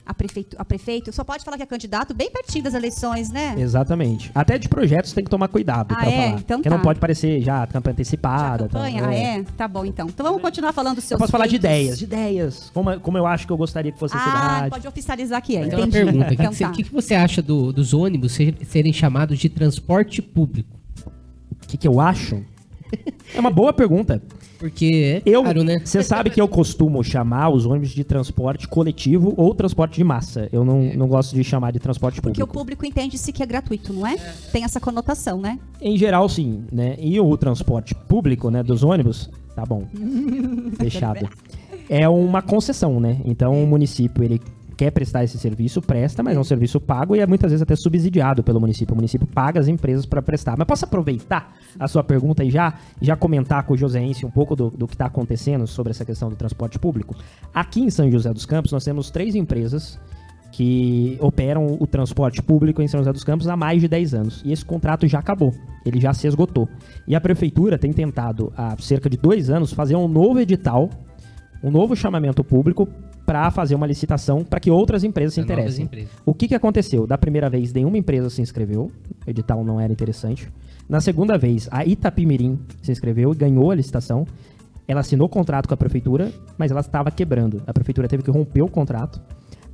a, prefeito, a prefeito. Só pode falar que é candidato bem pertinho das eleições, né? Exatamente. Até de projetos tem que tomar cuidado Ah, pra é? falar. Então Porque tá. não pode parecer já campanha antecipada. tal. Campanha? Ah, é? Tá bom então. Então vamos continuar falando dos Eu seus posso falar de feitos. ideias, de ideias. Como, como eu acho que eu gostaria que fosse a Ah, cidade. pode oficializar que é. Então, uma pergunta: o que, Então que você- tá. o que que você acha do- dos ônibus ser- serem chamados de transporte público? O que, que eu acho? É uma boa pergunta. Porque é Eu, caro, né? Você sabe que eu costumo chamar os ônibus de transporte coletivo ou transporte de massa. Eu não, não gosto de chamar de transporte Porque o público. público entende-se que é gratuito, não é? Tem essa conotação, né? Em geral, sim, né? E o transporte público, né, dos ônibus, tá bom. Fechado. É uma concessão, né? Então o município, ele quer prestar esse serviço, presta, mas é um serviço pago e é muitas vezes até subsidiado pelo município. O município paga as empresas para prestar. Mas posso aproveitar a sua pergunta e já, já comentar com o Joseense um pouco do, do que está acontecendo sobre essa questão do transporte público? Aqui em São José dos Campos, nós temos três empresas que operam o transporte público em São José dos Campos há mais de 10 anos. E esse contrato já acabou, ele já se esgotou. E a prefeitura tem tentado, há cerca de dois anos, fazer um novo edital um novo chamamento público para fazer uma licitação para que outras empresas se interessem. empresas. O que, que aconteceu? Da primeira vez, nenhuma empresa se inscreveu, o edital não era interessante. Na segunda vez, a Itapimirim se inscreveu e ganhou a licitação. Ela assinou contrato com a prefeitura, mas ela estava quebrando. A prefeitura teve que romper o contrato.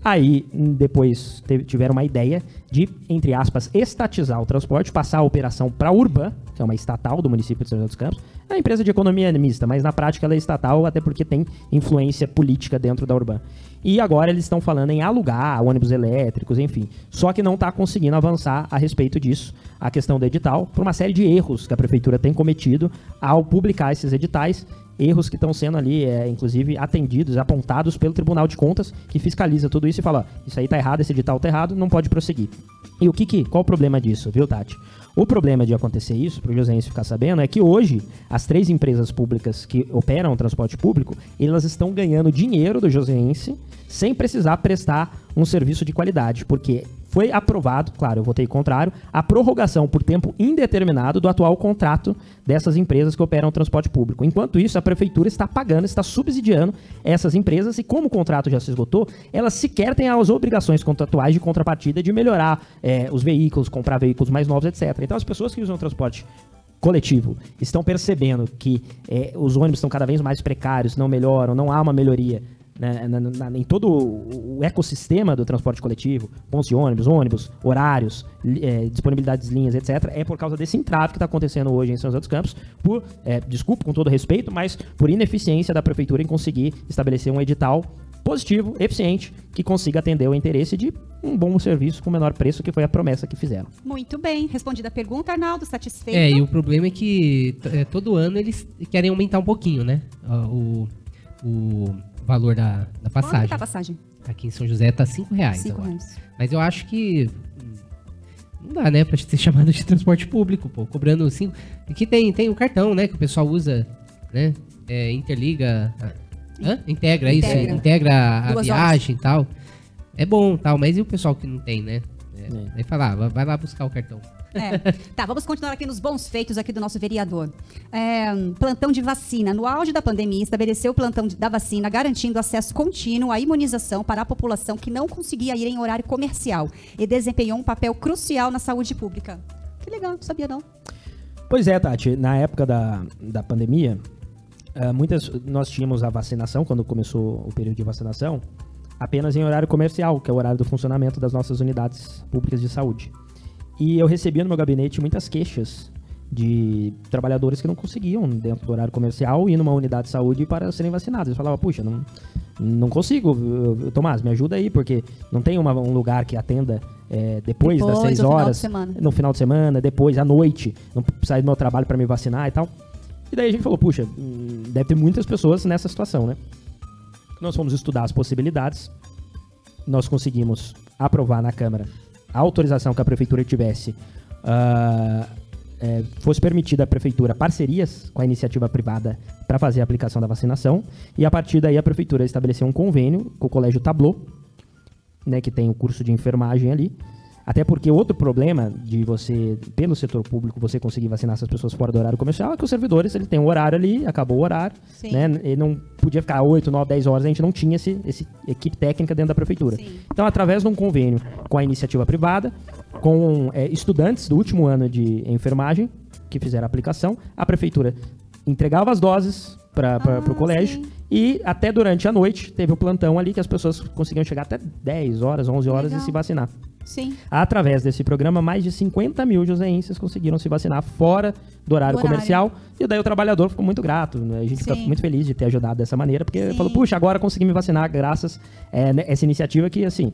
Aí, depois, tiveram uma ideia de, entre aspas, estatizar o transporte, passar a operação para a Urban, que é uma estatal do município de São José dos Campos. É uma empresa de economia mista, mas na prática ela é estatal, até porque tem influência política dentro da Urban. E agora eles estão falando em alugar ônibus elétricos, enfim. Só que não está conseguindo avançar a respeito disso, a questão do edital, por uma série de erros que a prefeitura tem cometido ao publicar esses editais erros que estão sendo ali, é, inclusive, atendidos, apontados pelo Tribunal de Contas, que fiscaliza tudo isso e fala, isso aí tá errado, esse edital tá errado, não pode prosseguir. E o que que, qual o problema disso, viu, Tati? O problema de acontecer isso, para o Joséense ficar sabendo, é que hoje as três empresas públicas que operam o transporte público, elas estão ganhando dinheiro do Joséense sem precisar prestar um serviço de qualidade, porque foi aprovado, claro, eu votei contrário, a prorrogação por tempo indeterminado do atual contrato dessas empresas que operam o transporte público. Enquanto isso, a prefeitura está pagando, está subsidiando essas empresas e como o contrato já se esgotou, elas sequer têm as obrigações contratuais de contrapartida de melhorar eh, os veículos, comprar veículos mais novos, etc. Então, as pessoas que usam o transporte coletivo estão percebendo que eh, os ônibus estão cada vez mais precários, não melhoram, não há uma melhoria né, na- na- em todo o ecossistema do transporte coletivo, pontos de ônibus, ônibus, horários, li- eh, disponibilidade de linhas, etc., é por causa desse entrave que está acontecendo hoje em São José dos Campos, por, eh, desculpa com todo respeito, mas por ineficiência da prefeitura em conseguir estabelecer um edital positivo, eficiente, que consiga atender o interesse de um bom serviço com menor preço, que foi a promessa que fizeram. Muito bem. Respondida a pergunta, Arnaldo, satisfeito? É, e o problema é que é, todo ano eles querem aumentar um pouquinho, né? ó, O, o valor da, da Quanto passagem. tá a passagem? Aqui em São José tá 5 reais Cinco agora. reais. Mas eu acho que hum, não dá, né, pra ser chamado de transporte público, pô, cobrando 5. Aqui tem, tem o cartão, né, que o pessoal usa, né? É, interliga. a- Hã? Integra, isso, Integra. integra a Duas viagem e tal. É bom, tal, mas e o pessoal que não tem, né? É, É. Aí fala, ah, vai lá buscar o cartão. É. Tá, vamos continuar aqui nos bons feitos aqui do nosso vereador. É, plantão de vacina. No auge da pandemia, estabeleceu o plantão de- da vacina, garantindo acesso contínuo à imunização para a população que não conseguia ir em horário comercial e desempenhou um papel crucial na saúde pública. Que legal, não sabia não. Pois é, Tati, na época da, da pandemia, ah, muitas, nós tínhamos a vacinação, quando começou o período de vacinação, apenas em horário comercial, que é o horário do funcionamento das nossas unidades públicas de saúde. E eu recebia no meu gabinete muitas queixas de trabalhadores que não conseguiam, dentro do horário comercial, ir numa unidade de saúde para serem vacinados. Eu falava, puxa, não, não consigo, Tomás, me ajuda aí, porque não tem uma- um lugar que atenda eh, depois, das Depois, seis no final de horas, semana. no final de semana, depois, à noite, não sair do meu trabalho para me vacinar e tal. E daí a gente falou, puxa, hum, deve ter muitas pessoas nessa situação, né? Nós fomos estudar as possibilidades, nós conseguimos aprovar na Câmara a autorização que a Prefeitura tivesse, ah, é, fosse permitida à Prefeitura parcerias com a iniciativa privada para fazer a aplicação da vacinação, e a partir daí a Prefeitura estabeleceu um convênio com o Colégio Tableau, né, que tem o curso de enfermagem ali. Até porque outro problema de você, pelo setor público, você conseguir vacinar essas pessoas fora do horário comercial é que os servidores, ele tem um horário ali, acabou o horário, Sim. né? Ele não podia ficar 8, 9, 10 horas, a gente não tinha esse, esse equipe técnica dentro da prefeitura. Sim. Então, através de um convênio com a iniciativa privada, com é, estudantes do último ano de enfermagem que fizeram a aplicação, a prefeitura entregava as doses para Ah, o colégio sim. e até durante a noite teve o plantão ali que as pessoas conseguiam chegar até 10 horas, 11 horas Legal. e se vacinar. Sim. Através desse programa, mais de 50 mil joseenses conseguiram se vacinar fora do horário Do horário. comercial. E daí o trabalhador ficou muito grato. né? A gente fica Sim. muito feliz de ter ajudado dessa maneira, porque Sim. falou, puxa, agora consegui me vacinar graças a essa iniciativa que, assim...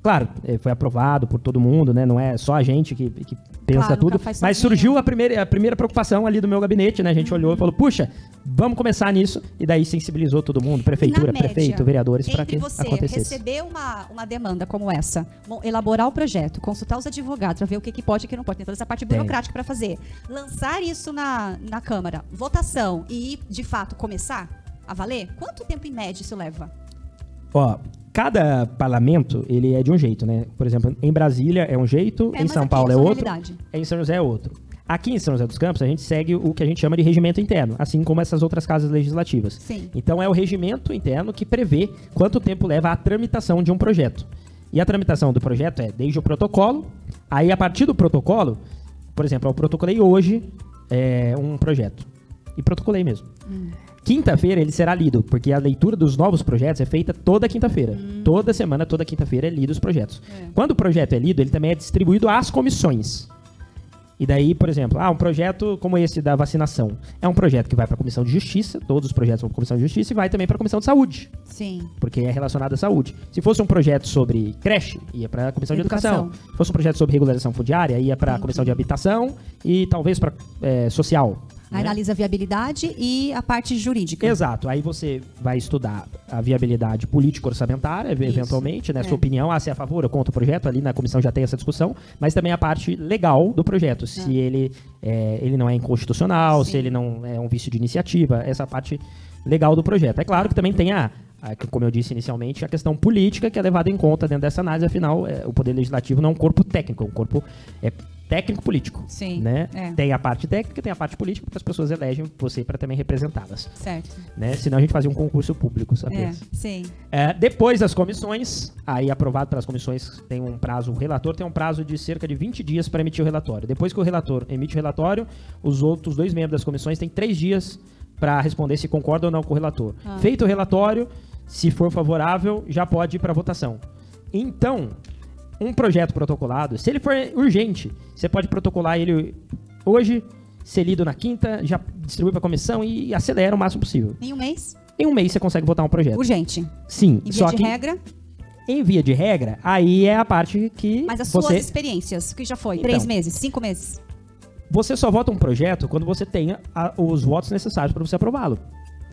Claro, eh, foi aprovado por todo mundo, né? Não é só a gente que, que pensa Claro, tudo. Mas surgiu a primeira, a primeira preocupação ali do meu gabinete, né? A gente olhou e falou, puxa, vamos começar nisso. E daí sensibilizou todo mundo, prefeitura, média, prefeito, vereadores, para que você acontecesse. receber uma, uma demanda como essa, elaborar o projeto, consultar os advogados para ver o que, que pode e o que não pode, tem toda essa parte burocrática para fazer, lançar isso na, na Câmara, votação e, de fato, começar a valer, quanto tempo em média isso leva? Ó, cada parlamento, ele é de um jeito, né? Por exemplo, em Brasília é um jeito, É, em São Paulo é é outro, em São José é outro. Aqui em São José dos Campos, a gente segue o que a gente chama de regimento interno, assim como essas outras casas legislativas. Sim. Então, é o regimento interno que prevê quanto tempo leva a tramitação de um projeto. E a tramitação do projeto é desde o protocolo, aí a partir do protocolo, por exemplo, eu protocolei hoje é, um projeto. E protocolei mesmo. Quinta-feira ele será lido, porque a leitura dos novos projetos é feita toda quinta-feira. Toda semana, toda quinta-feira é lido os projetos. Quando o projeto é lido, ele também é distribuído às comissões. E daí, por exemplo, ah, um projeto como esse da vacinação. É um projeto que vai para a Comissão de Justiça, todos os projetos vão para a Comissão de Justiça e vai também para a Comissão de Saúde, Sim. porque é relacionado à saúde. Se fosse um projeto sobre creche, ia para a Comissão de Educação. Educação. Se fosse um projeto sobre regularização fundiária, ia para a. Comissão de Habitação e talvez para Social. Né? Analisa a viabilidade e a parte jurídica. Exato. Aí você vai estudar a viabilidade político-orçamentária, eventualmente, né? É. Sua opinião, ah, se é a favor ou contra o projeto, ali na comissão já tem essa discussão, mas também a parte legal do projeto, se ele, é, ele não é inconstitucional, Sim. se ele não é um vício de iniciativa, essa parte legal do projeto. É claro que também tem a, como eu disse inicialmente, a questão política que é levada em conta dentro dessa análise, afinal, é, o Poder Legislativo não é um corpo técnico, é um corpo é, técnico-político. Sim, Né? é. Tem a parte técnica, tem a parte política, porque as pessoas elegem você para também representá-las Certo. né? Senão a gente fazia um concurso público, sabe? É, sim. É, depois das comissões, aí aprovado pelas comissões, tem um prazo, o relator tem um prazo de cerca de 20 dias para emitir o relatório. Depois que o relator emite o relatório, os outros dois membros das comissões têm três dias para responder se concordam ou não com o relator. Ah. Feito o relatório, se for favorável, já pode ir para votação. Então, um projeto protocolado, se ele for urgente, você pode protocolar ele hoje, ser lido na quinta, já distribui para a comissão e acelera o máximo possível. Em um mês, Em um mês você consegue votar um projeto. urgente. Sim, Em via de que regra, em via de regra, aí é a parte que mas as suas você, experiências, o que já foi? Então. Três meses? Cinco meses? você só vota um projeto quando você tenha a- os votos necessários para você aprová-lo.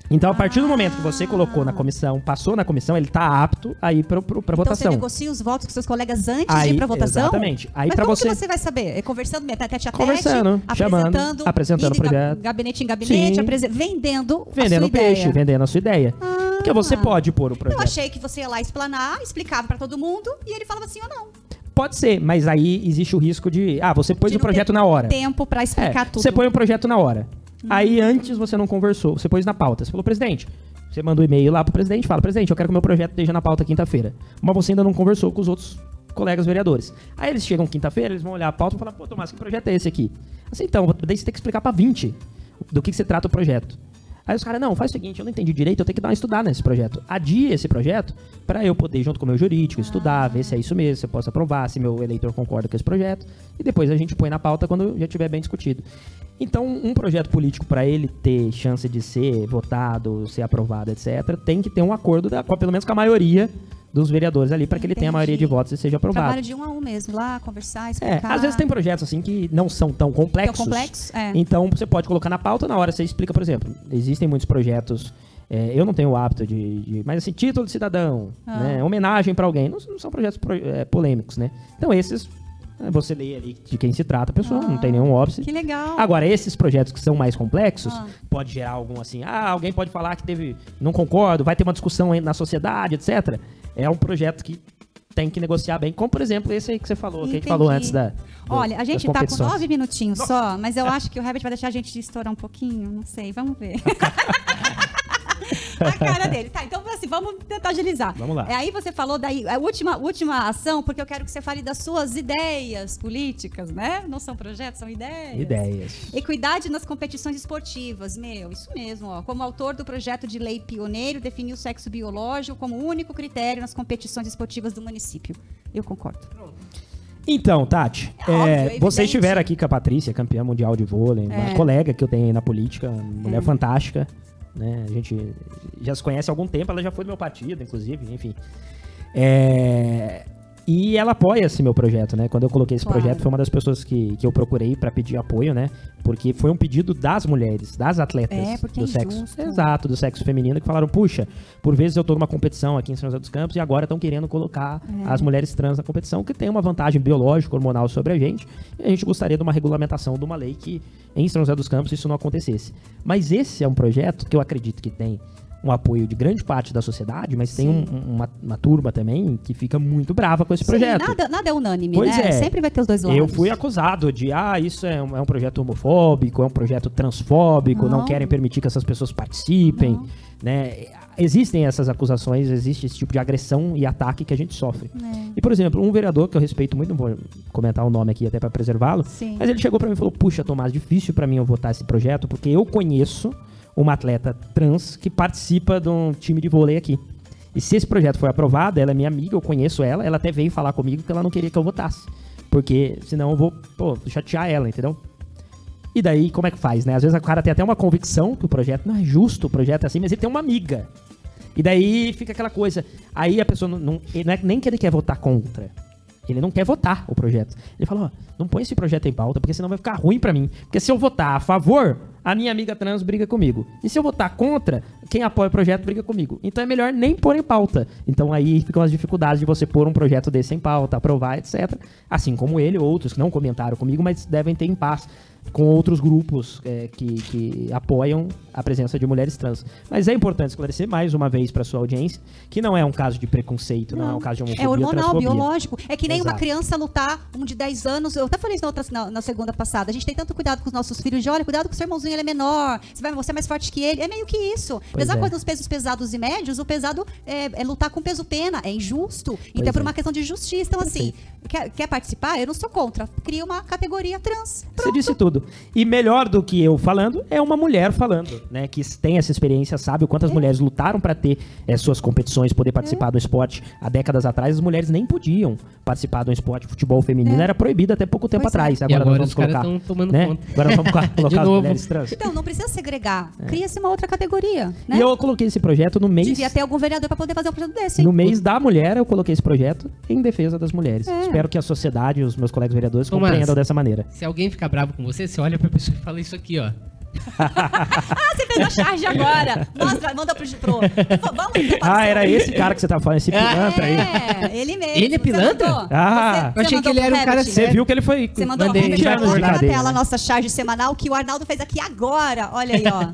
Então, a partir do momento que você colocou na comissão, passou na comissão, ele está apto a ir para Então votação. você negocia os votos com seus colegas antes de Aí, ir pra votação? exatamente. Aí Mas como você- que você vai saber? É conversando tete a tete, Conversando, chamando, apresentando, apresentando indo o de projeto. gabinete em gabinete, apresen- vendendo vendendo a sua peixe, ideia. vendendo a sua ideia. Porque você pode pôr o Eu projeto. achei que você ia lá explanar, explicava pra todo mundo e ele falava sim ou não. Pode ser, mas aí existe o risco de. Ah, você pôs De o projeto na hora. Tempo pra explicar É, tudo. Você põe o projeto na hora. Aí antes você não conversou, você pôs na pauta. Você falou, presidente, você manda um e-mail lá pro presidente, fala, presidente, eu quero que o meu projeto esteja na pauta quinta-feira. Mas você ainda não conversou com os outros colegas vereadores. Aí eles chegam quinta-feira, eles vão olhar a pauta e falar, pô, Tomás, que projeto é esse aqui? Assim, então, daí você tem que explicar pra 20 do que, que trata o projeto. Aí os caras, não, faz o seguinte, eu não entendi direito, eu tenho que dar uma estudada nesse projeto. Adia esse projeto pra eu poder, junto com o meu jurídico, estudar, ver se é isso mesmo, se eu posso aprovar, se meu eleitor concorda com esse projeto. E depois a gente põe na pauta quando já tiver bem discutido. Então, um projeto político, para ele ter chance de ser votado, ser aprovado, etc., tem que ter um acordo, da, pelo menos com a maioria dos vereadores ali, para que ele tenha a maioria de votos e seja aprovado. Trabalho de um a um mesmo, lá, conversar, É, explicar. às vezes tem projetos assim que não são tão é complexos. complexo? É. Então você pode colocar na pauta na hora, você explica, por exemplo, existem muitos projetos. é, eu não tenho o hábito de, de- Mas assim, título de cidadão, Ah. né, homenagem para alguém, não, não são projetos pro- é, polêmicos, né? Então esses, é, você lê ali de quem se trata a pessoa, não tem nenhum óbice. Que legal. Agora, esses projetos que são mais complexos, Ah. pode gerar algum assim, ah, alguém pode falar que teve, não concordo, vai ter uma discussão na sociedade, etc. É um projeto que tem que negociar bem, como por exemplo esse aí que você falou, que a gente Entendi. falou antes da. do- Olha, a gente tá com nove minutinhos só, mas eu acho que o Herbert vai deixar a gente estourar um pouquinho, não sei, vamos ver. a cara dele. Tá, então assim, vamos tentar agilizar. Vamos lá. É, aí você falou daí, a última, última ação, porque eu quero que você fale das suas ideias políticas, né? Não são projetos, são ideias. Ideias. Equidade nas competições esportivas, meu, isso mesmo, ó. Como autor do projeto de lei pioneiro, definiu o sexo biológico como único critério nas competições esportivas do município. Eu concordo. Então, Tati, É óbvio, é, é evidente. você estiver aqui com a Patrícia, campeã mundial de vôlei, uma É. colega que eu tenho aí na política, mulher fantástica, né? A gente já se conhece há algum tempo, ela já foi do meu partido, inclusive, enfim. É, E ela apoia esse meu projeto, né? Quando eu coloquei esse Claro. projeto, foi uma das pessoas que, que eu procurei para pedir apoio, né? Porque foi um pedido das mulheres, das atletas É, do é sexo. injusto. Exato, do sexo feminino, que falaram: puxa, por vezes eu tô numa competição aqui em São José dos Campos e agora estão querendo colocar É. as mulheres trans na competição, que tem uma vantagem biológica, hormonal sobre a gente. E a gente gostaria de uma regulamentação de uma lei que em São José dos Campos isso não acontecesse. Mas esse é um projeto que eu acredito que tem um apoio de grande parte da sociedade, mas tem um- um- uma, uma turma também que fica muito brava com esse projeto. Sim, nada, nada é unânime, Pois né? é. Sempre vai ter os dois lados. Eu fui acusado de, ah, isso é um, é um projeto homofóbico, é um projeto transfóbico, não, Não. querem permitir que essas pessoas participem, Não. né? Existem essas acusações, existe esse tipo de agressão e ataque que a gente sofre. É. E, por exemplo, um vereador que eu respeito muito, não vou comentar o nome aqui até para preservá-lo, Sim. mas ele chegou para mim e falou: Puxa, Tomás, difícil para mim eu votar esse projeto, porque eu conheço uma atleta trans que participa de um time de vôlei aqui. E se esse projeto for aprovado, ela é minha amiga, eu conheço ela, ela até veio falar comigo que ela não queria que eu votasse. Porque senão eu vou, pô, chatear ela, entendeu? E daí, como é que faz, né? Às vezes o cara tem até uma convicção que o projeto não é justo, o projeto é assim, mas ele tem uma amiga. E daí fica aquela coisa. Aí a pessoa não, não, não é nem que ele quer votar contra. Ele não quer votar o projeto. Ele falou, ó, não põe esse projeto em pauta, porque senão vai ficar ruim pra mim. Porque se eu votar a favor, a minha amiga trans briga comigo. E se eu votar contra, quem apoia o projeto briga comigo. Então é melhor nem pôr em pauta. Então aí ficam as dificuldades de você pôr um projeto desse em pauta, aprovar, etc. Assim como ele, outros que não comentaram comigo, mas devem ter paz com outros grupos é, que, que apoiam a presença de mulheres trans. Mas é importante esclarecer mais uma vez para sua audiência que não é um caso de preconceito, não, é um caso de homofobia, É hormonal, transfobia. biológico. É que nem uma Exato. criança lutar, um de 10 anos. Eu até falei isso na, outra, na, na segunda passada. A gente tem tanto cuidado com os nossos filhos de olha, cuidado com o seu irmãozinho, ele é menor. Você, vai, você é mais forte que ele. É meio que isso. Pois Mesma é. coisa nos pesos pesados e médios, o pesado é, é lutar com peso pena. É injusto. então Pois é por é. uma questão de justiça. Então, assim, quer, quer participar? Eu não sou contra. Cria uma categoria trans. Você disse tudo. E melhor do que eu falando, é uma mulher falando, né? Que tem essa experiência, sabe o quantas mulheres lutaram para ter eh, suas competições, poder participar do esporte. Há décadas atrás, as mulheres nem podiam participar do esporte. Futebol feminino É. era proibido até pouco tempo Pois é. atrás. E Agora, agora nós os vamos colocar. né? Agora nós vamos co- colocar as mulheres trans. Então, não precisa segregar. Cria-se uma outra categoria. Né? É. E eu coloquei esse projeto no mês. Devia ter algum vereador para poder fazer um projeto desse. hein? No mês da mulher, eu coloquei esse projeto em defesa das mulheres. É. Espero que a sociedade, os meus colegas vereadores, Tomás. compreendam dessa maneira. Se alguém ficar bravo com você, você olha pra pessoa e fala isso aqui, ó. Ah, você fez a charge agora. Mostra, manda pro. pro vamos Ah, era esse cara que você tava falando, esse pilantra aí. É, ele mesmo. Ele é Você pilantra? mandou? Ah. Você- Eu achei você que ele era um cara? Você viu que ele foi. Você mandou Mandei, vai coloca na tela a nossa charge semanal que o Arnaldo fez aqui agora. Olha aí, ó.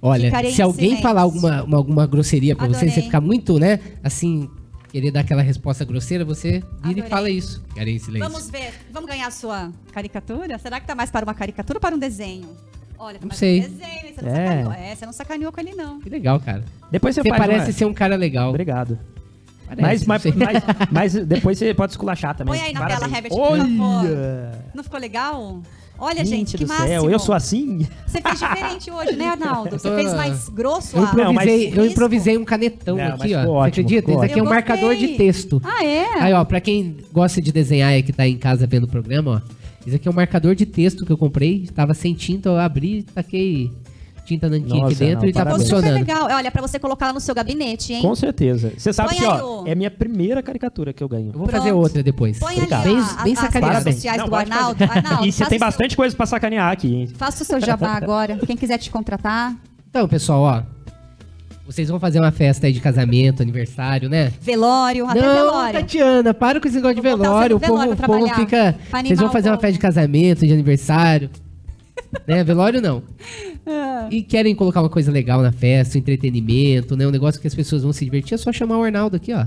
Olha, Ficarei se alguém silêncio. falar alguma, uma, alguma grosseria pra você, Adorei. você ficar muito, né, assim, querer dar aquela resposta grosseira, você vira e Adorei. fala isso. Ficarei em silêncio. Vamos ver. Vamos ganhar a sua caricatura? Será que tá mais para uma caricatura ou para um desenho? Olha, tá Não mais sei. para um desenho. Você não É. sacaneou. É, você não sacaneou com ele, não. Que legal, cara. Depois você, Você faz parece uma- ser um cara legal. Obrigado. Parece, Mas, mas, mas, mas depois você pode esculachar também. Põe aí na Parabéns. tela, Herbert, por favor. Não ficou legal? Olha, gente, Gente que céu, eu sou assim? Você fez diferente hoje, né, Arnaldo? Você Ah. fez mais grosso Eu a- Não, mas- improvisei, eu improvisei um canetão Não, aqui, ó. ficou Você ótimo, acredita? Esse aqui é um ótimo. Marcador de texto. Ah, é? Aí, ó, pra quem gosta de desenhar e que tá em casa vendo o programa, ó. Esse aqui é um marcador de texto que eu comprei. Tava sem tinta, eu abri e taquei tinta nanquim aqui dentro não, e tá parabéns. Ficou super funcionando. legal. Olha, pra você colocar lá no seu gabinete, hein? Com certeza. Você sabe Põe que, aí ó, o- é a minha primeira caricatura que eu ganho. Eu vou Pronto. fazer outra depois. Põe Obrigado. ali Bem, a, bem a, as redes sacaneado. sociais Não, do pode Arnaldo. fazer. Arnaldo, E você faça tem o seu- bastante coisa pra sacanear aqui, hein? Faça o seu jabá agora. Quem quiser te contratar. Então, pessoal, ó. Vocês vão fazer uma festa aí de casamento, aniversário, né? Velório, até Não, velório. Tatiana, para com esse negócio de Vou botar velório. O você no povo, velório o povo trabalhar, fica. pra animar Vocês vão o fazer uma povo. festa de casamento, de aniversário. né? Velório não. E querem colocar uma coisa legal na festa, um entretenimento, né? Um negócio que as pessoas vão se divertir. É só chamar o Arnaldo aqui, ó.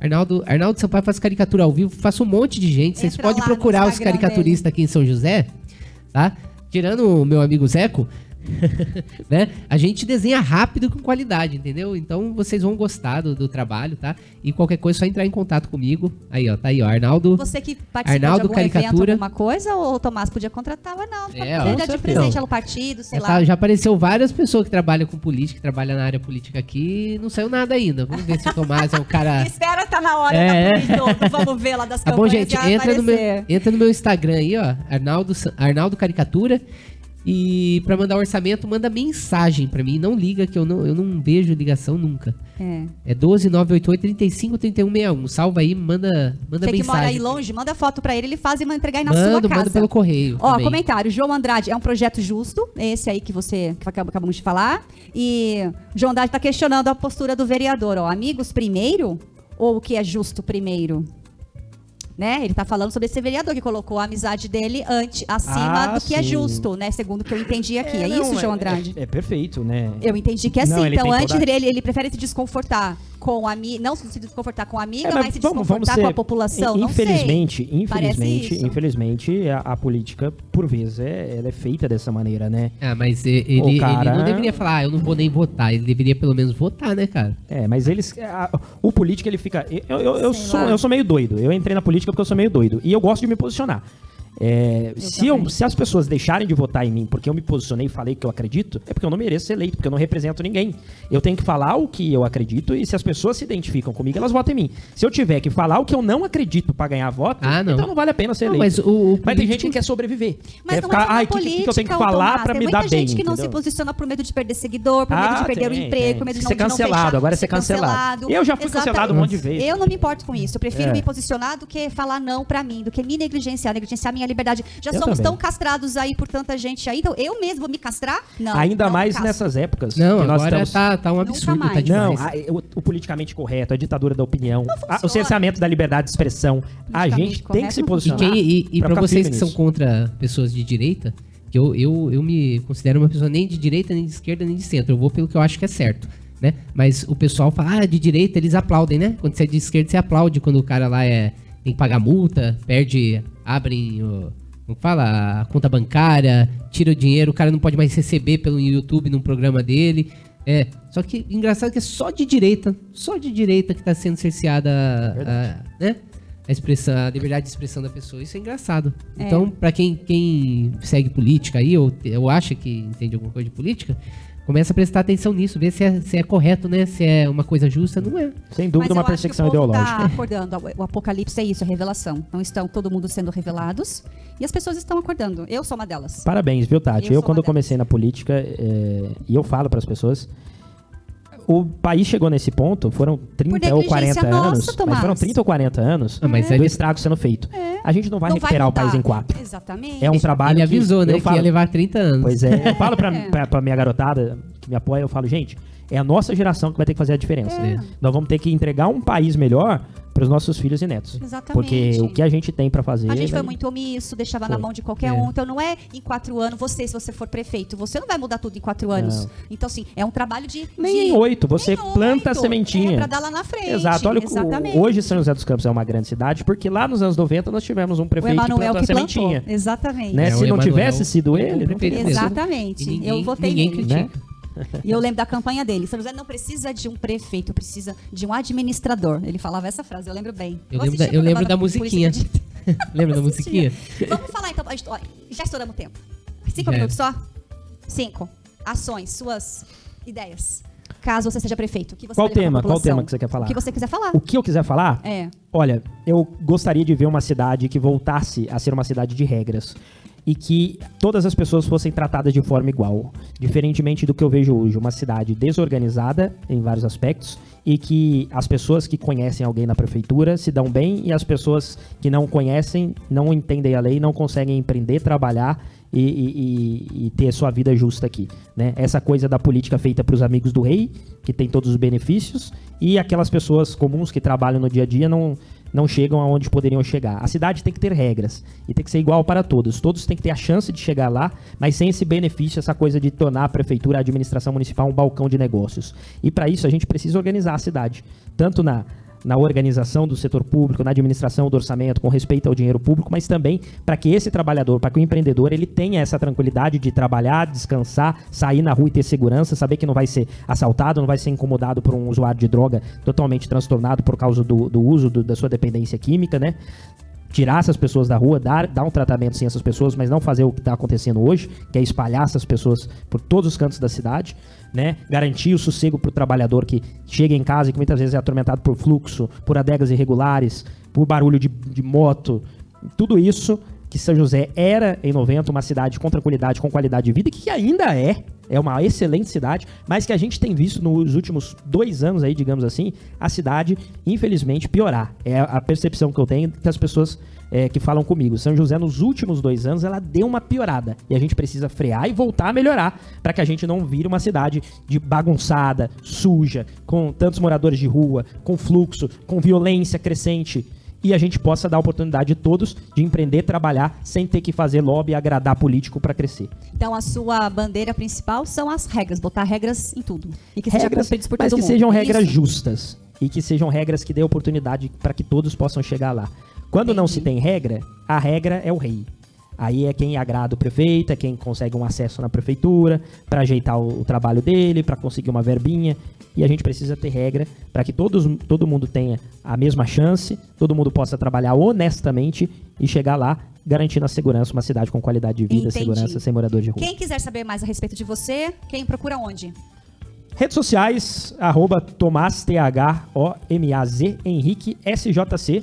Arnaldo, Arnaldo Sampaio faz caricatura ao vivo, faça um monte de gente. Vocês podem procurar os caricaturistas aqui em São José, tá? Tirando o meu amigo Zeco, né? A gente desenha rápido com qualidade, entendeu? Então vocês vão gostar do, do trabalho, tá? E qualquer coisa é só entrar em contato comigo. Aí, ó, tá aí, ó, Arnaldo. Você que participou Arnaldo de algum evento, Caricatura. alguma coisa, ou o Tomás podia contratar o Arnaldo pra É, com dar de presente ao partido, sei Já, lá. tá- já apareceu várias pessoas que trabalham com política, que trabalham na área política aqui, e não saiu nada ainda. Vamos ver se o Tomás é o cara. Espera tá na hora É, da do Vamos ver lá das Tá bom, campanhas gente? já Entra no, meu, entra no meu Instagram aí, ó. Arnaldo, Arnaldo Caricatura. E pra mandar orçamento, manda mensagem pra mim. Não liga, que eu não, eu não vejo ligação nunca. É. É 12988 35 3161. Salva aí, manda, manda Você que mora aí mensagem. longe, manda foto pra ele, ele faz e vai entregar aí na sua Manda, casa. manda pelo correio. Ó, também. comentário. João Andrade é um projeto justo, esse aí que você que acab- acabamos de falar. E João Andrade tá questionando a postura do vereador, ó. Amigos primeiro ou o que é justo primeiro? Né? Ele tá falando sobre esse vereador que colocou a amizade dele ante, acima Ah, do que é sim. justo, né? Segundo o que eu entendi aqui. É, não, isso, João Andrade? É, é perfeito, né? Eu entendi que é assim. então, antes toda- dele, ele prefere se desconfortar com a amiga, não se desconfortar com a amiga, É, mas, se desconfortar com a população. Não sei. Infelizmente, infelizmente, infelizmente, a, a política, por vezes, é, ela é feita dessa maneira, né? Ah, mas ele, cara- ele não deveria falar, ah, eu não vou nem votar. Ele deveria pelo menos votar, né, cara? É, mas eles. a- o político, ele fica. Eu, eu, eu sou, lá. eu sou meio doido. Eu entrei na política porque eu sou meio doido. E eu gosto de me posicionar. É, se, eu, se as pessoas deixarem de votar em mim porque eu me posicionei e falei que eu acredito, é porque eu não mereço ser eleito, porque eu não represento ninguém. Eu tenho que falar o que eu acredito e se as pessoas se identificam comigo, elas votam em mim. Se eu tiver que falar o que eu não acredito pra ganhar voto, Ah, não. então não vale a pena ser Não, eleito. mas o- o Mas tem gente que quer sobreviver. Mas quer não ficar, é só ai, o que, que, que eu tenho que falar Tem me muita dar bem? gente que não se entendeu? posiciona por medo de perder seguidor, por medo Ah, de perder o tem, emprego, tem. por medo de Ser não, não cancelado, fechar, agora é ser cancelado. Eu já fui cancelado um monte de vezes. Eu não me importo com isso. Eu prefiro É. me posicionar do que falar não pra mim, do que me negligenciar, negligenciar a minha liberdade. Já Eu somos também. tão castrados aí por tanta gente aí, então eu mesmo vou me castrar? Não. Ainda não mais nessas épocas Não, que nós agora estamos... tá, tá um Nunca absurdo, tá. Não, a- o, o politicamente correto, a ditadura da opinião, a- o cerceamento da liberdade de expressão. A gente tem que se E, posicionar. quem, e, e pra pra ficar vocês que são nisso. contra pessoas de direita, que eu, eu, eu me considero uma pessoa nem de direita, nem de esquerda, nem de centro. Eu vou pelo que eu acho que é certo. Né? Mas o pessoal fala, ah, de direita eles aplaudem, né? Quando você é de esquerda, você aplaude quando o cara lá é, tem que pagar multa, perde, abrem o, como fala, a conta bancária, tira o dinheiro, o cara não pode mais receber pelo YouTube num programa dele. É, só que engraçado que é só de direita, só de direita que tá sendo cerceada a, né? a expressão, a liberdade de expressão da pessoa. Isso é engraçado. É. Então, pra quem, quem segue política aí, ou, ou acha que entende alguma coisa de política, começa a prestar atenção nisso, ver se é, se é correto, né? Se é uma coisa justa, não é. Sem dúvida, uma perseguição povo ideológica. Tá acordando. O apocalipse é isso, é revelação. Não estão todo mundo sendo revelados e as pessoas estão acordando. Eu sou uma delas. Parabéns, viu, Tati? Eu Eu, quando comecei na política, é, e eu falo para as pessoas, o país chegou nesse ponto, foram 30 ou 40 negligência nossa, anos, Tomás. mas foram 30 ou 40 anos Ah, mas do ele- estrago sendo feito. A gente não vai Não recuperar o mudar. país em quatro. Exatamente. É um trabalho Ele avisou, que né? eu Que falo, ia levar 30 anos. Pois é, eu falo pra, É. pra, pra minha garotada que me apoia, eu falo, gente, é a nossa geração que vai ter que fazer a diferença. É. Nós vamos ter que entregar um país melhor para os nossos filhos e netos. Exatamente. Porque o que a gente tem para fazer. A gente foi vai- muito omisso, deixava na Foi. mão de qualquer É. um. Então não é em quatro anos, você, se você for prefeito, você não vai mudar tudo em quatro anos. Não. Então, assim, é um trabalho de. Nem de- em oito, você nem planta a oito. sementinha. É pra dar lá na frente. Exato. Olha, o- Exatamente. hoje São José dos Campos é uma grande cidade, porque lá nos anos 90 nós tivemos um o prefeito que plantou a que sementinha. plantou. Exatamente. Né? É, Se não Emanuel tivesse sido é ele, não teria. Exatamente. Ninguém- eu votei ninguém nele. Né? E eu lembro da campanha dele. São José não precisa de um prefeito, precisa de um administrador. Ele falava essa frase, eu lembro bem. Eu lembro da, eu lembro da musiquinha. Acredita. Lembra da musiquinha? Vamos falar então. a gente- ó, Já estouramos o tempo. Cinco Já. minutos só? Cinco. Ações, suas ideias. Caso você seja prefeito. O que você Qual tema? Qual tema que você quer falar? O que você quiser falar. O que eu quiser falar? É. Olha, eu gostaria de ver uma cidade que voltasse a ser uma cidade de regras e que todas as pessoas fossem tratadas de forma igual. Diferentemente do que eu vejo hoje, uma cidade desorganizada em vários aspectos e que as pessoas que conhecem alguém na prefeitura se dão bem e as pessoas que não conhecem, não entendem a lei, não conseguem empreender, trabalhar e, e- e- ter sua vida justa aqui. Né? Essa coisa da política feita para os amigos do rei, que tem todos os benefícios, e aquelas pessoas comuns que trabalham no dia a dia não, não chegam aonde poderiam chegar. A cidade tem que ter regras e tem que ser igual para todos. Todos têm que ter a chance de chegar lá, mas sem esse benefício, essa coisa de tornar a prefeitura, a administração municipal um balcão de negócios. E para isso a gente precisa organizar a cidade, tanto na na organização do setor público, na administração do orçamento, com respeito ao dinheiro público, mas também para que esse trabalhador, para que o empreendedor, ele tenha essa tranquilidade de trabalhar, descansar, sair na rua e ter segurança, saber que não vai ser assaltado, não vai ser incomodado por um usuário de droga totalmente transtornado por causa do, do uso do- da sua dependência química, né? Tirar essas pessoas da rua, dar, dar um tratamento sim a essas pessoas, mas não fazer o que está acontecendo hoje, que é espalhar essas pessoas por todos os cantos da cidade, né? Garantir o sossego para o trabalhador que chega em casa e que muitas vezes é atormentado por fluxo, por adegas irregulares, por barulho de, de moto, tudo isso que São José era em 90 uma cidade com tranquilidade, com qualidade de vida, que ainda é, é uma excelente cidade, mas que a gente tem visto nos últimos dois anos aí, digamos assim, a cidade, infelizmente, piorar. É a percepção que eu tenho que as pessoas é, que falam comigo. São José, nos últimos dois anos, ela deu uma piorada. E a gente precisa frear e voltar a melhorar para que a gente não vire uma cidade de bagunçada, suja, com tantos moradores de rua, com fluxo, com violência crescente. E a gente possa dar a oportunidade de todos de empreender, trabalhar, sem ter que fazer lobby e agradar político para crescer. Então a sua bandeira principal são as regras, botar regras em tudo. E que seja regras, cumpridos por mas todo que mundo. sejam regras isso? justas e que sejam regras que dêem oportunidade para que todos possam chegar lá. Quando não Entendi. se tem regra, a regra é o rei. Aí é quem agrada o prefeito, é quem consegue um acesso na prefeitura para ajeitar o, o trabalho dele, para conseguir uma verbinha. E a gente precisa ter regra para que todos, todo mundo tenha a mesma chance, todo mundo possa trabalhar honestamente e chegar lá garantindo a segurança, uma cidade com qualidade de vida, Entendi. segurança, sem morador de rua. Quem quiser saber mais a respeito de você, quem procura onde? Redes sociais, arroba Tomás, T-H-O-M-A-Z, Henrique, SJC.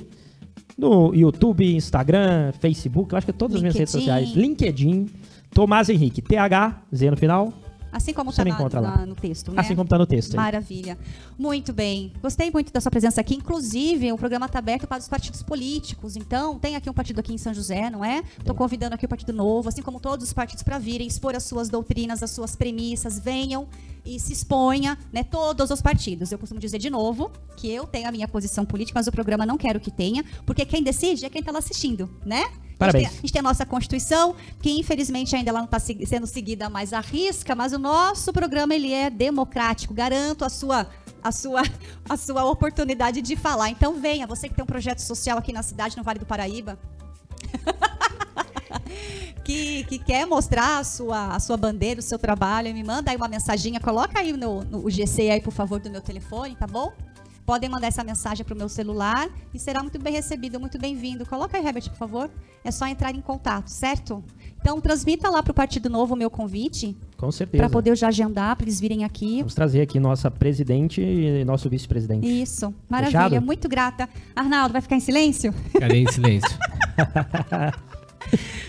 No YouTube, Instagram, Facebook, eu acho que é todas as minhas redes LinkedIn. sociais. LinkedIn, Tomás Henrique, T-H, Z no final, Assim como está no texto, né? assim como tá no texto. Maravilha. Muito bem. Gostei muito da sua presença aqui. Inclusive, o programa está aberto para os partidos políticos. Então, tem aqui um partido aqui em São José, não é? Estou convidando aqui o Partido Novo, assim como todos os partidos, para virem expor as suas doutrinas, as suas premissas. Venham e se exponha, né? Todos os partidos. Eu costumo dizer de novo que eu tenho a minha posição política, mas o programa não quero que tenha, porque quem decide é quem está lá assistindo, né? A gente, Parabéns. tem, a gente tem a nossa Constituição, que infelizmente ainda ela não está sendo seguida mais à risca, mas o nosso programa ele é democrático. Garanto a sua, a sua, a sua oportunidade de falar. Então venha, você que tem um projeto social aqui na cidade, no Vale do Paraíba. Que, que quer mostrar a sua, a sua bandeira, o seu trabalho, me manda aí uma mensaginha, coloca aí no, no GC aí, por favor, do meu telefone, tá bom? Podem mandar essa mensagem para o meu celular e será muito bem recebido, muito bem-vindo. Coloca aí, Herbert, por favor. É só entrar em contato, certo? Então, transmita lá para o Partido Novo o meu convite, Com certeza. para poder eu já agendar, para eles virem aqui. Vamos trazer aqui nossa presidente e nosso vice-presidente. Isso, maravilha, Fechado? muito grata. Arnaldo, vai ficar em silêncio? Cadê em silêncio?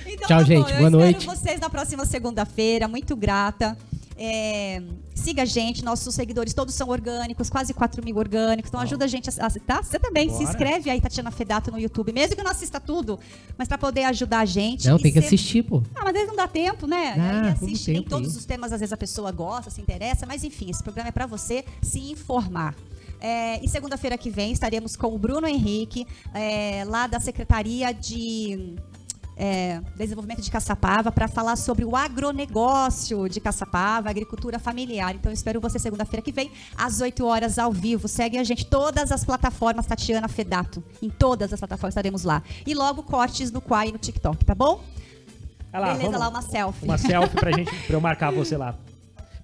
Então, Tchau, tá gente, bom, eu boa espero noite. vocês na próxima segunda-feira, muito grata. É, siga a gente, nossos seguidores todos são orgânicos, quase 4 mil orgânicos. Então ajuda a gente a, a tá? Você também se Bora. inscreve aí, Tatiana Fedato, no YouTube, mesmo que não assista tudo, mas para poder ajudar a gente. Não, tem que ser- assistir, pô. Ah, mas às vezes não dá tempo, né? Ah, aí assiste, nem tempo todos aí. os temas, às vezes a pessoa gosta, se interessa, mas enfim, esse programa é para você se informar. É, e segunda-feira que vem estaremos com o Bruno Henrique, é, lá da Secretaria de é, Desenvolvimento de Caçapava para falar sobre o agronegócio de Caçapava, agricultura familiar. Então, espero você segunda-feira que vem, às 8 horas, ao vivo. Seguem a gente, todas as plataformas Tatiana Fedato. Em todas as plataformas estaremos lá. E logo cortes no Quai e no TikTok, tá bom? Ah lá, Beleza, vamos, lá uma selfie. Uma selfie pra gente, pra eu marcar você lá.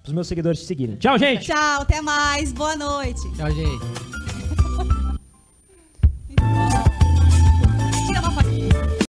Pros meus seguidores te seguirem. Tchau, gente! Tchau, até mais. Boa noite. Tchau, gente.